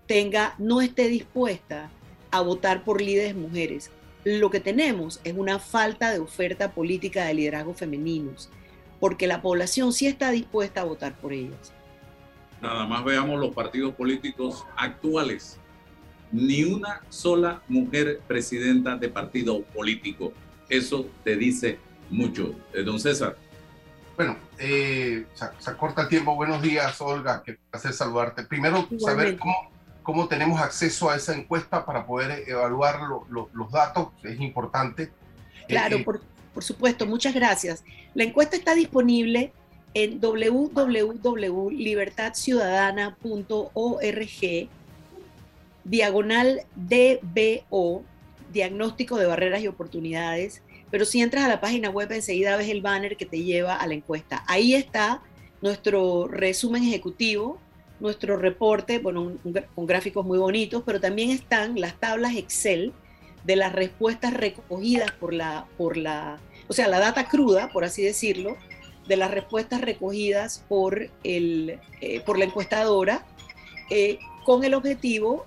tenga, no esté dispuesta a votar por líderes mujeres. Lo que tenemos es una falta de oferta política de liderazgo femeninos, porque la población sí está dispuesta a votar por ellas. Nada más veamos los partidos políticos actuales. Ni una sola mujer presidenta de partido político. Eso te dice mucho. Eh, don César. Bueno, eh, se, acorta el tiempo. Buenos días, Olga. Qué placer saludarte. Primero, saber cómo, cómo tenemos acceso a esa encuesta para poder evaluar los datos, es importante. Claro, eh, por, por, supuesto, muchas gracias. La encuesta está disponible en www.libertadciudadana.org, diagonal DBO, diagnóstico de barreras y oportunidades, pero si entras a la página web enseguida ves el banner que te lleva a la encuesta. Ahí está nuestro resumen ejecutivo, nuestro reporte, bueno, con gráficos muy bonitos, pero también están las tablas Excel de las respuestas recogidas por la, por la, o sea, la data cruda, por así decirlo, de las respuestas recogidas por, el, eh, por la encuestadora, eh, con el objetivo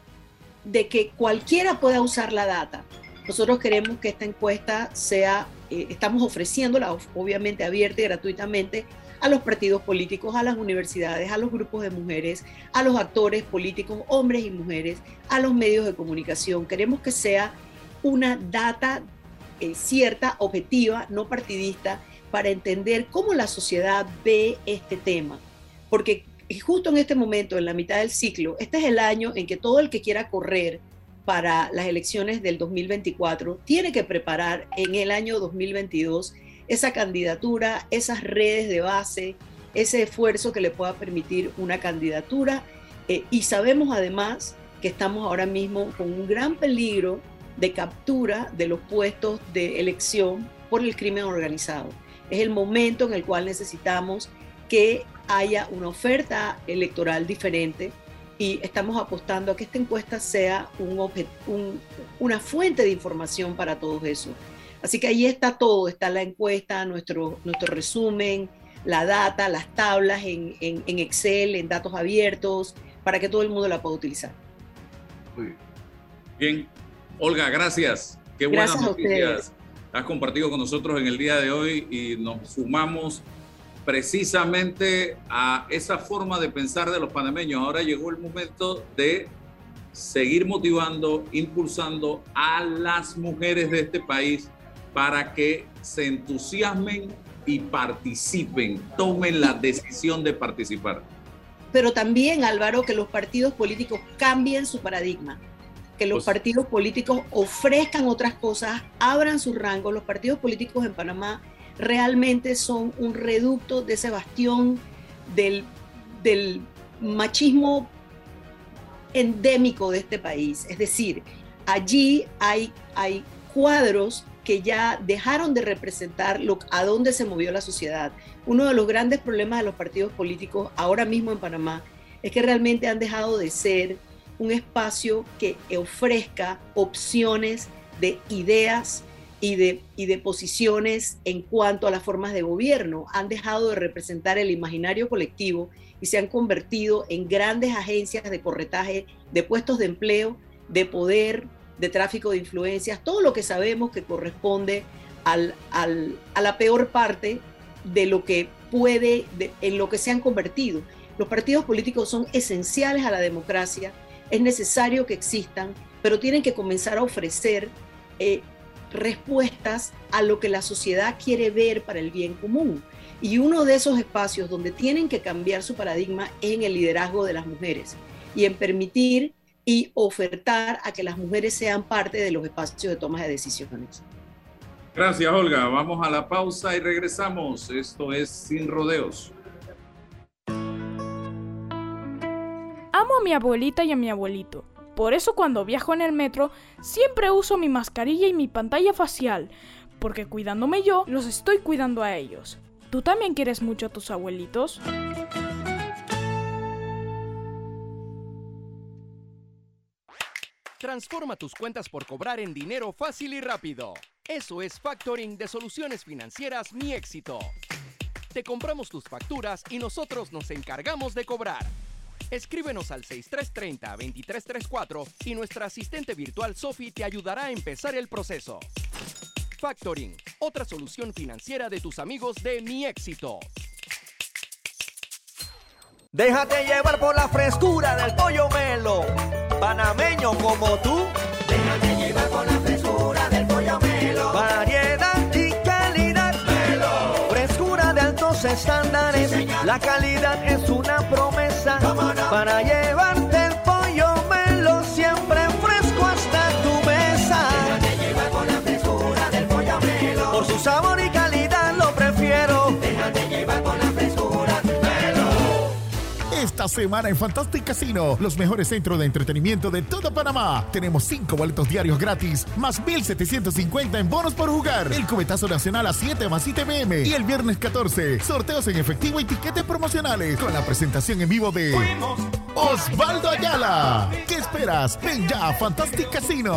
de que cualquiera pueda usar la data. Nosotros queremos que esta encuesta sea, eh, estamos ofreciéndola obviamente abierta y gratuitamente a los partidos políticos, a las universidades, a los grupos de mujeres, a los actores políticos, hombres y mujeres, a los medios de comunicación. Queremos que sea una data eh, cierta, objetiva, no partidista, para entender cómo la sociedad ve este tema. Porque justo en este momento, en la mitad del ciclo, este es el año en que todo el que quiera correr para las elecciones del 2024 tiene que preparar en el año 2022 esa candidatura, esas redes de base, ese esfuerzo que le pueda permitir una candidatura. Eh, y sabemos además que estamos ahora mismo con un gran peligro de captura de los puestos de elección por el crimen organizado. Es el momento en el cual necesitamos que haya una oferta electoral diferente y estamos apostando a que esta encuesta sea un, una fuente de información para todos eso. Así que ahí está todo, está la encuesta, nuestro, nuestro resumen, la data, las tablas en, en, Excel, en datos abiertos, para que todo el mundo la pueda utilizar. Muy bien. Olga, gracias. Qué buenas noticias has compartido con nosotros en el día de hoy y nos sumamos precisamente a esa forma de pensar de los panameños. Ahora llegó el momento de seguir motivando, impulsando a las mujeres de este país para que se entusiasmen y participen, tomen la decisión de participar. Pero también, Álvaro, que los partidos políticos cambien su paradigma, que los pues partidos políticos ofrezcan otras cosas, abran sus rangos. Los partidos políticos en Panamá realmente son un reducto de ese bastión del, del machismo endémico de este país. Es decir, allí hay, hay cuadros que ya dejaron de representar lo, a dónde se movió la sociedad. Uno de los grandes problemas de los partidos políticos ahora mismo en Panamá es que realmente han dejado de ser un espacio que ofrezca opciones de ideas y de, y de posiciones en cuanto a las formas de gobierno. Han dejado de representar el imaginario colectivo y se han convertido en grandes agencias de corretaje de puestos de empleo, de poder, de tráfico de influencias, todo lo que sabemos que corresponde al, al, a la peor parte de lo que puede, en lo que se han convertido. Los partidos políticos son esenciales a la democracia, es necesario que existan, pero tienen que comenzar a ofrecer eh, respuestas a lo que la sociedad quiere ver para el bien común. Y uno de esos espacios donde tienen que cambiar su paradigma es en el liderazgo de las mujeres y en permitir y ofertar a que las mujeres sean parte de los espacios de toma de decisiones. Gracias, Olga. Vamos a la pausa y regresamos. Esto es Sin Rodeos. Amo a mi abuelita y a mi abuelito. Por eso cuando viajo en el metro siempre uso mi mascarilla y mi pantalla facial, porque cuidándome yo, los estoy cuidando a ellos. ¿Tú también quieres mucho a tus abuelitos? Transforma tus cuentas por cobrar en dinero fácil y rápido. Eso es factoring de soluciones financieras Mi Éxito. Te compramos tus facturas y nosotros nos encargamos de cobrar. Escríbenos al 6330-2334 y nuestra asistente virtual Sophie te ayudará a empezar el proceso. Factoring, otra solución financiera de tus amigos de Mi Éxito. Déjate llevar por la frescura del pollo melo, panameño como tú. Déjate llevar por la frescura del pollo melo. Variedad y calidad. Melo. Frescura de altos estándares. Sí, la calidad es una promesa ¿Cómo no? para llevarte el pollo melo siempre fresco hasta tu mesa. Déjate llevar por la frescura del pollo melo. Por su sabor Esta semana en Fantastic Casino, los mejores centros de entretenimiento de toda Panamá. Tenemos 5 boletos diarios gratis, más 1,750 en bonos por jugar. El cubetazo nacional a 7 más 7 pm. Y el viernes 14, sorteos en efectivo y tiquetes promocionales. Con la presentación en vivo de Osvaldo Ayala. ¿Qué esperas? Ven ya a Fantastic Casino.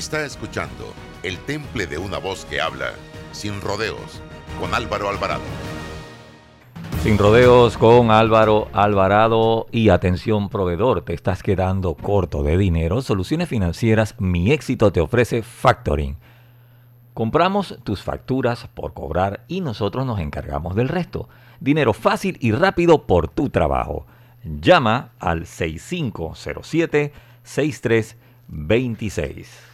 Está escuchando El Temple de una voz que habla, sin rodeos, con Álvaro Alvarado. Sin rodeos con Álvaro Alvarado y atención proveedor, te estás quedando corto de dinero. Soluciones financieras, mi éxito te ofrece factoring. Compramos tus facturas por cobrar y nosotros nos encargamos del resto. Dinero fácil y rápido por tu trabajo. Llama al 6507-6326.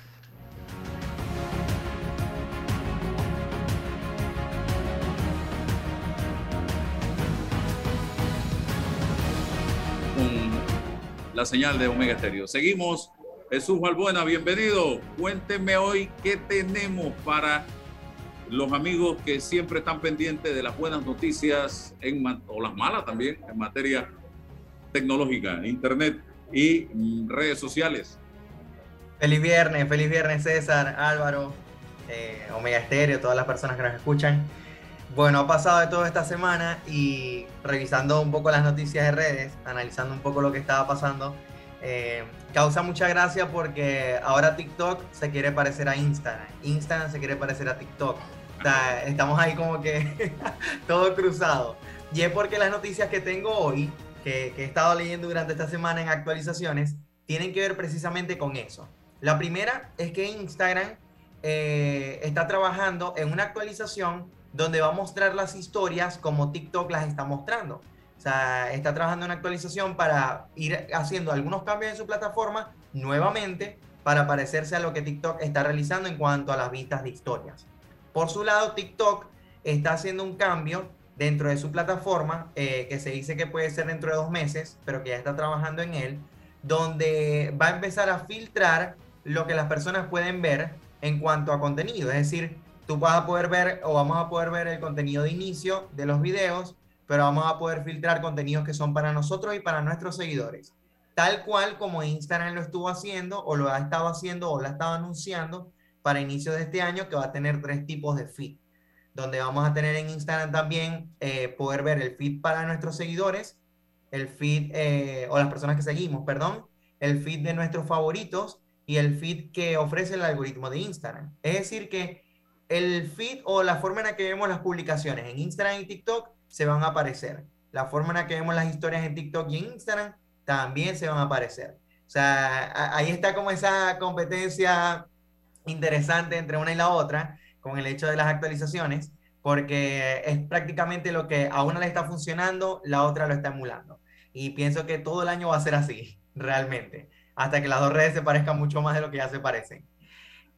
La señal de Omega Estéreo. Seguimos. Jesús Balbuena, bienvenido. Cuénteme hoy qué tenemos para los amigos que siempre están pendientes de las buenas noticias o las malas también en materia tecnológica, internet y mm, redes sociales. Feliz viernes, feliz viernes César, Álvaro, eh, Omega Estéreo, todas las personas que nos escuchan. Bueno, ha pasado de todo esta semana y revisando un poco las noticias de redes, analizando un poco lo que estaba pasando, eh, causa mucha gracia porque ahora TikTok se quiere parecer a Instagram, Instagram se quiere parecer a TikTok. Estamos ahí como que todo cruzado. Y es porque las noticias que tengo hoy, que, que he estado leyendo durante esta semana en actualizaciones, tienen que ver precisamente con eso. La primera es que Instagram eh, está trabajando en una actualización donde va a mostrar las historias como TikTok las está mostrando. O sea, está trabajando en una actualización para ir haciendo algunos cambios en su plataforma nuevamente para parecerse a lo que TikTok está realizando en cuanto a las vistas de historias. Por su lado, TikTok está haciendo un cambio dentro de su plataforma eh, que se dice que puede ser dentro de dos meses, pero que ya está trabajando en él, donde va a empezar a filtrar lo que las personas pueden ver en cuanto a contenido. Es decir, tú vas a poder ver o vamos a poder ver el contenido de inicio de los videos, pero vamos a poder filtrar contenidos que son para nosotros y para nuestros seguidores. Tal cual como Instagram lo estuvo haciendo o lo ha estado haciendo o lo ha estado anunciando para inicio de este año que va a tener tres tipos de feed, donde vamos a tener en Instagram también eh, poder ver el feed para nuestros seguidores, el feed eh, o las personas que seguimos, perdón, el feed de nuestros favoritos y el feed que ofrece el algoritmo de Instagram. Es decir, que el feed o la forma en la que vemos las publicaciones en Instagram y TikTok se van a aparecer. La forma en la que vemos las historias en TikTok y en Instagram también se van a aparecer. O sea, ahí está como esa competencia interesante entre una y la otra con el hecho de las actualizaciones, porque es prácticamente lo que a una le está funcionando, la otra lo está emulando. Y pienso que todo el año va a ser así, realmente, hasta que las dos redes se parezcan mucho más de lo que ya se parecen.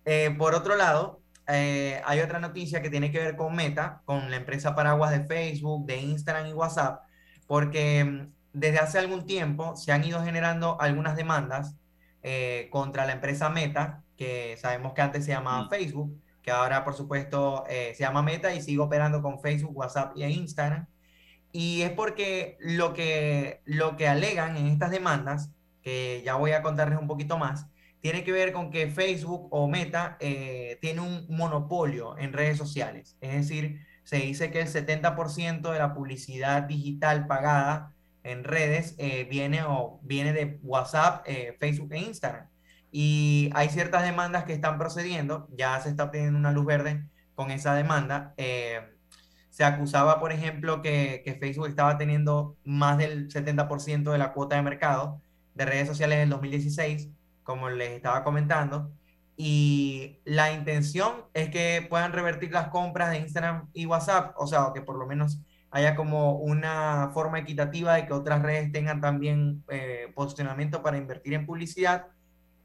Eh, por otro lado, eh, hay otra noticia que tiene que ver con Meta, con la empresa paraguas de Facebook, de Instagram y WhatsApp, porque mm, desde hace algún tiempo se han ido generando algunas demandas eh, contra la empresa Meta, que sabemos que antes se llamaba mm. Facebook, que ahora por supuesto eh, se llama Meta y sigue operando con Facebook, WhatsApp y Instagram. Y es porque lo que, lo que alegan en estas demandas, que ya voy a contarles un poquito más, tiene que ver con que Facebook o Meta eh, tiene un monopolio en redes sociales. Es decir, se dice que el 70% de la publicidad digital pagada en redes eh, viene, o, viene de WhatsApp, eh, Facebook e Instagram. Y hay ciertas demandas que están procediendo, ya se está obteniendo una luz verde con esa demanda. se acusaba, por ejemplo, que, que, Facebook estaba teniendo más del 70% de la cuota de mercado de redes sociales en el 2016 como les estaba comentando. Y la intención es que puedan revertir las compras de Instagram y WhatsApp, o sea, que por lo menos haya como una forma equitativa de que otras redes tengan también eh, posicionamiento para invertir en publicidad.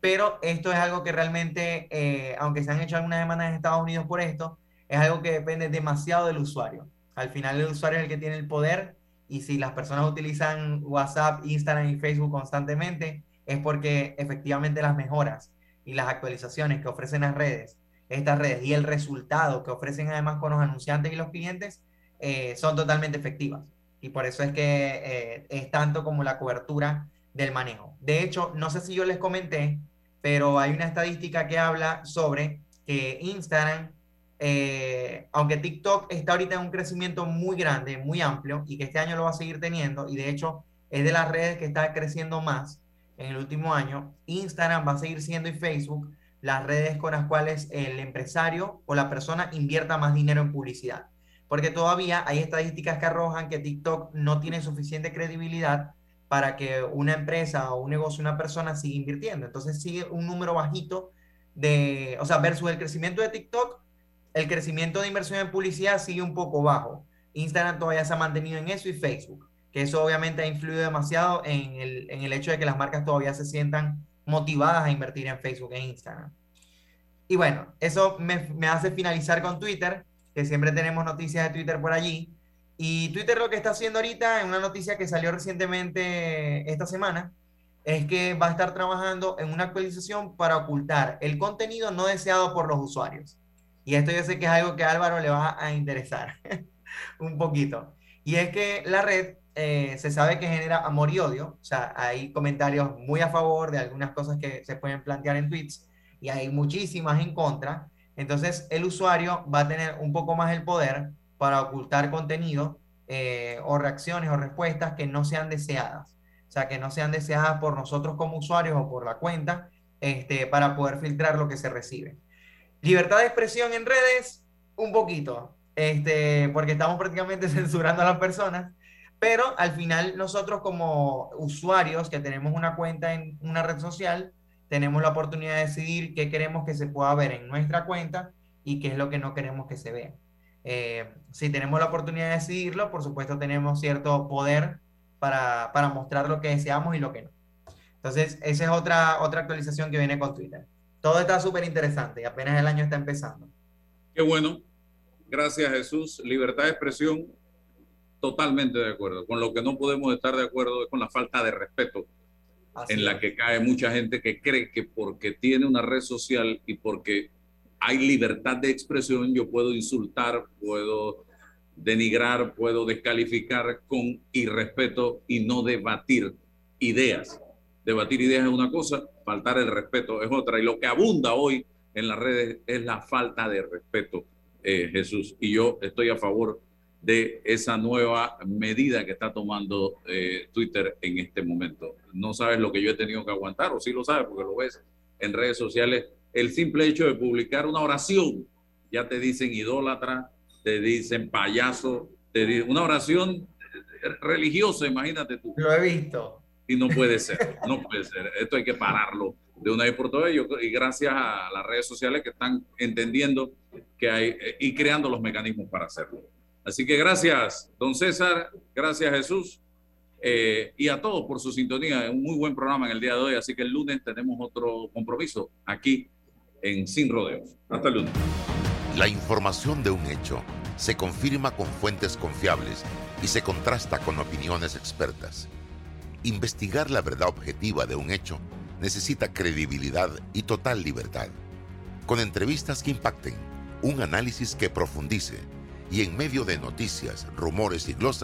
Pero esto es algo que realmente, eh, aunque se han hecho algunas demandas en Estados Unidos por esto, es algo que depende demasiado del usuario. Al final el usuario es el que tiene el poder y si las personas utilizan WhatsApp, Instagram y Facebook constantemente, es porque efectivamente las mejoras y las actualizaciones que ofrecen las redes, estas redes y el resultado que ofrecen además con los anunciantes y los clientes eh, son totalmente efectivas. Y por eso es que eh, es tanto como la cobertura del manejo. De hecho, no sé si yo les comenté, pero hay una estadística que habla sobre que Instagram, eh, aunque TikTok está ahorita en un crecimiento muy grande, muy amplio, y que este año lo va a seguir teniendo, y de hecho es de las redes que está creciendo más, en el último año, Instagram va a seguir siendo y Facebook las redes con las cuales el empresario o la persona invierta más dinero en publicidad. Porque todavía hay estadísticas que arrojan que TikTok no tiene suficiente credibilidad para que una empresa o un negocio, una persona siga invirtiendo. Entonces sigue un número bajito de, o sea, versus el crecimiento de TikTok, el crecimiento de inversión en publicidad sigue un poco bajo. Instagram todavía se ha mantenido en eso y Facebook que eso obviamente ha influido demasiado en el, en el hecho de que las marcas todavía se sientan motivadas a invertir en Facebook e Instagram. Y bueno, eso me, me, hace finalizar con Twitter, que siempre tenemos noticias de Twitter por allí. Y Twitter lo que está haciendo ahorita, en una noticia que salió recientemente esta semana, es que va a estar trabajando en una actualización para ocultar el contenido no deseado por los usuarios. Y esto yo sé que es algo que a Álvaro le va a interesar un poquito. Y es que la red eh, se sabe que genera amor y odio, o sea, hay comentarios muy a favor de algunas cosas que se pueden plantear en tweets y hay muchísimas en contra. Entonces, el usuario va a tener un poco más el poder para ocultar contenido eh, o reacciones o respuestas que no sean deseadas, o sea, que no sean deseadas por nosotros como usuarios o por la cuenta, este, para poder filtrar lo que se recibe. Libertad de expresión en redes, un poquito, este, porque estamos prácticamente censurando a las personas pero al final nosotros como usuarios que tenemos una cuenta en una red social, tenemos la oportunidad de decidir qué queremos que se pueda ver en nuestra cuenta y qué es lo que no queremos que se vea. Eh, si tenemos la oportunidad de decidirlo, por supuesto tenemos cierto poder para, para, mostrar lo que deseamos y lo que no. Entonces, esa es otra, otra actualización que viene con Twitter. Todo está súper interesante y apenas el año está empezando. Qué bueno. Gracias, Jesús. Libertad de expresión Totalmente de acuerdo. Con lo que no podemos estar de acuerdo es con la falta de respeto en la que cae mucha gente que cree que porque tiene una red social y porque hay libertad de expresión, yo puedo insultar, puedo denigrar, puedo descalificar con irrespeto y no debatir ideas. Debatir ideas es una cosa, faltar el respeto es otra. Y lo que abunda hoy en las redes es la falta de respeto, eh, Jesús. Y yo estoy a favor de esa nueva medida que está tomando eh, Twitter en este momento. No sabes lo que yo he tenido que aguantar, o sí lo sabes porque lo ves en redes sociales. El simple hecho de publicar una oración, ya te dicen idólatra, te dicen payaso, te dicen una oración religiosa, imagínate tú. Lo he visto. Y no puede ser, no puede ser. Esto hay que pararlo de una vez por todas. Y gracias a las redes sociales que están entendiendo que hay eh, y creando los mecanismos para hacerlo. Así que gracias, don César, gracias Jesús eh, y a todos por su sintonía. Un muy buen programa en el día de hoy, así que el lunes tenemos otro compromiso aquí en Sin Rodeos. Hasta el lunes. La información de un hecho se confirma con fuentes confiables y se contrasta con opiniones expertas. Investigar la verdad objetiva de un hecho necesita credibilidad y total libertad. Con entrevistas que impacten, un análisis que profundice y en medio de noticias, rumores y glosas,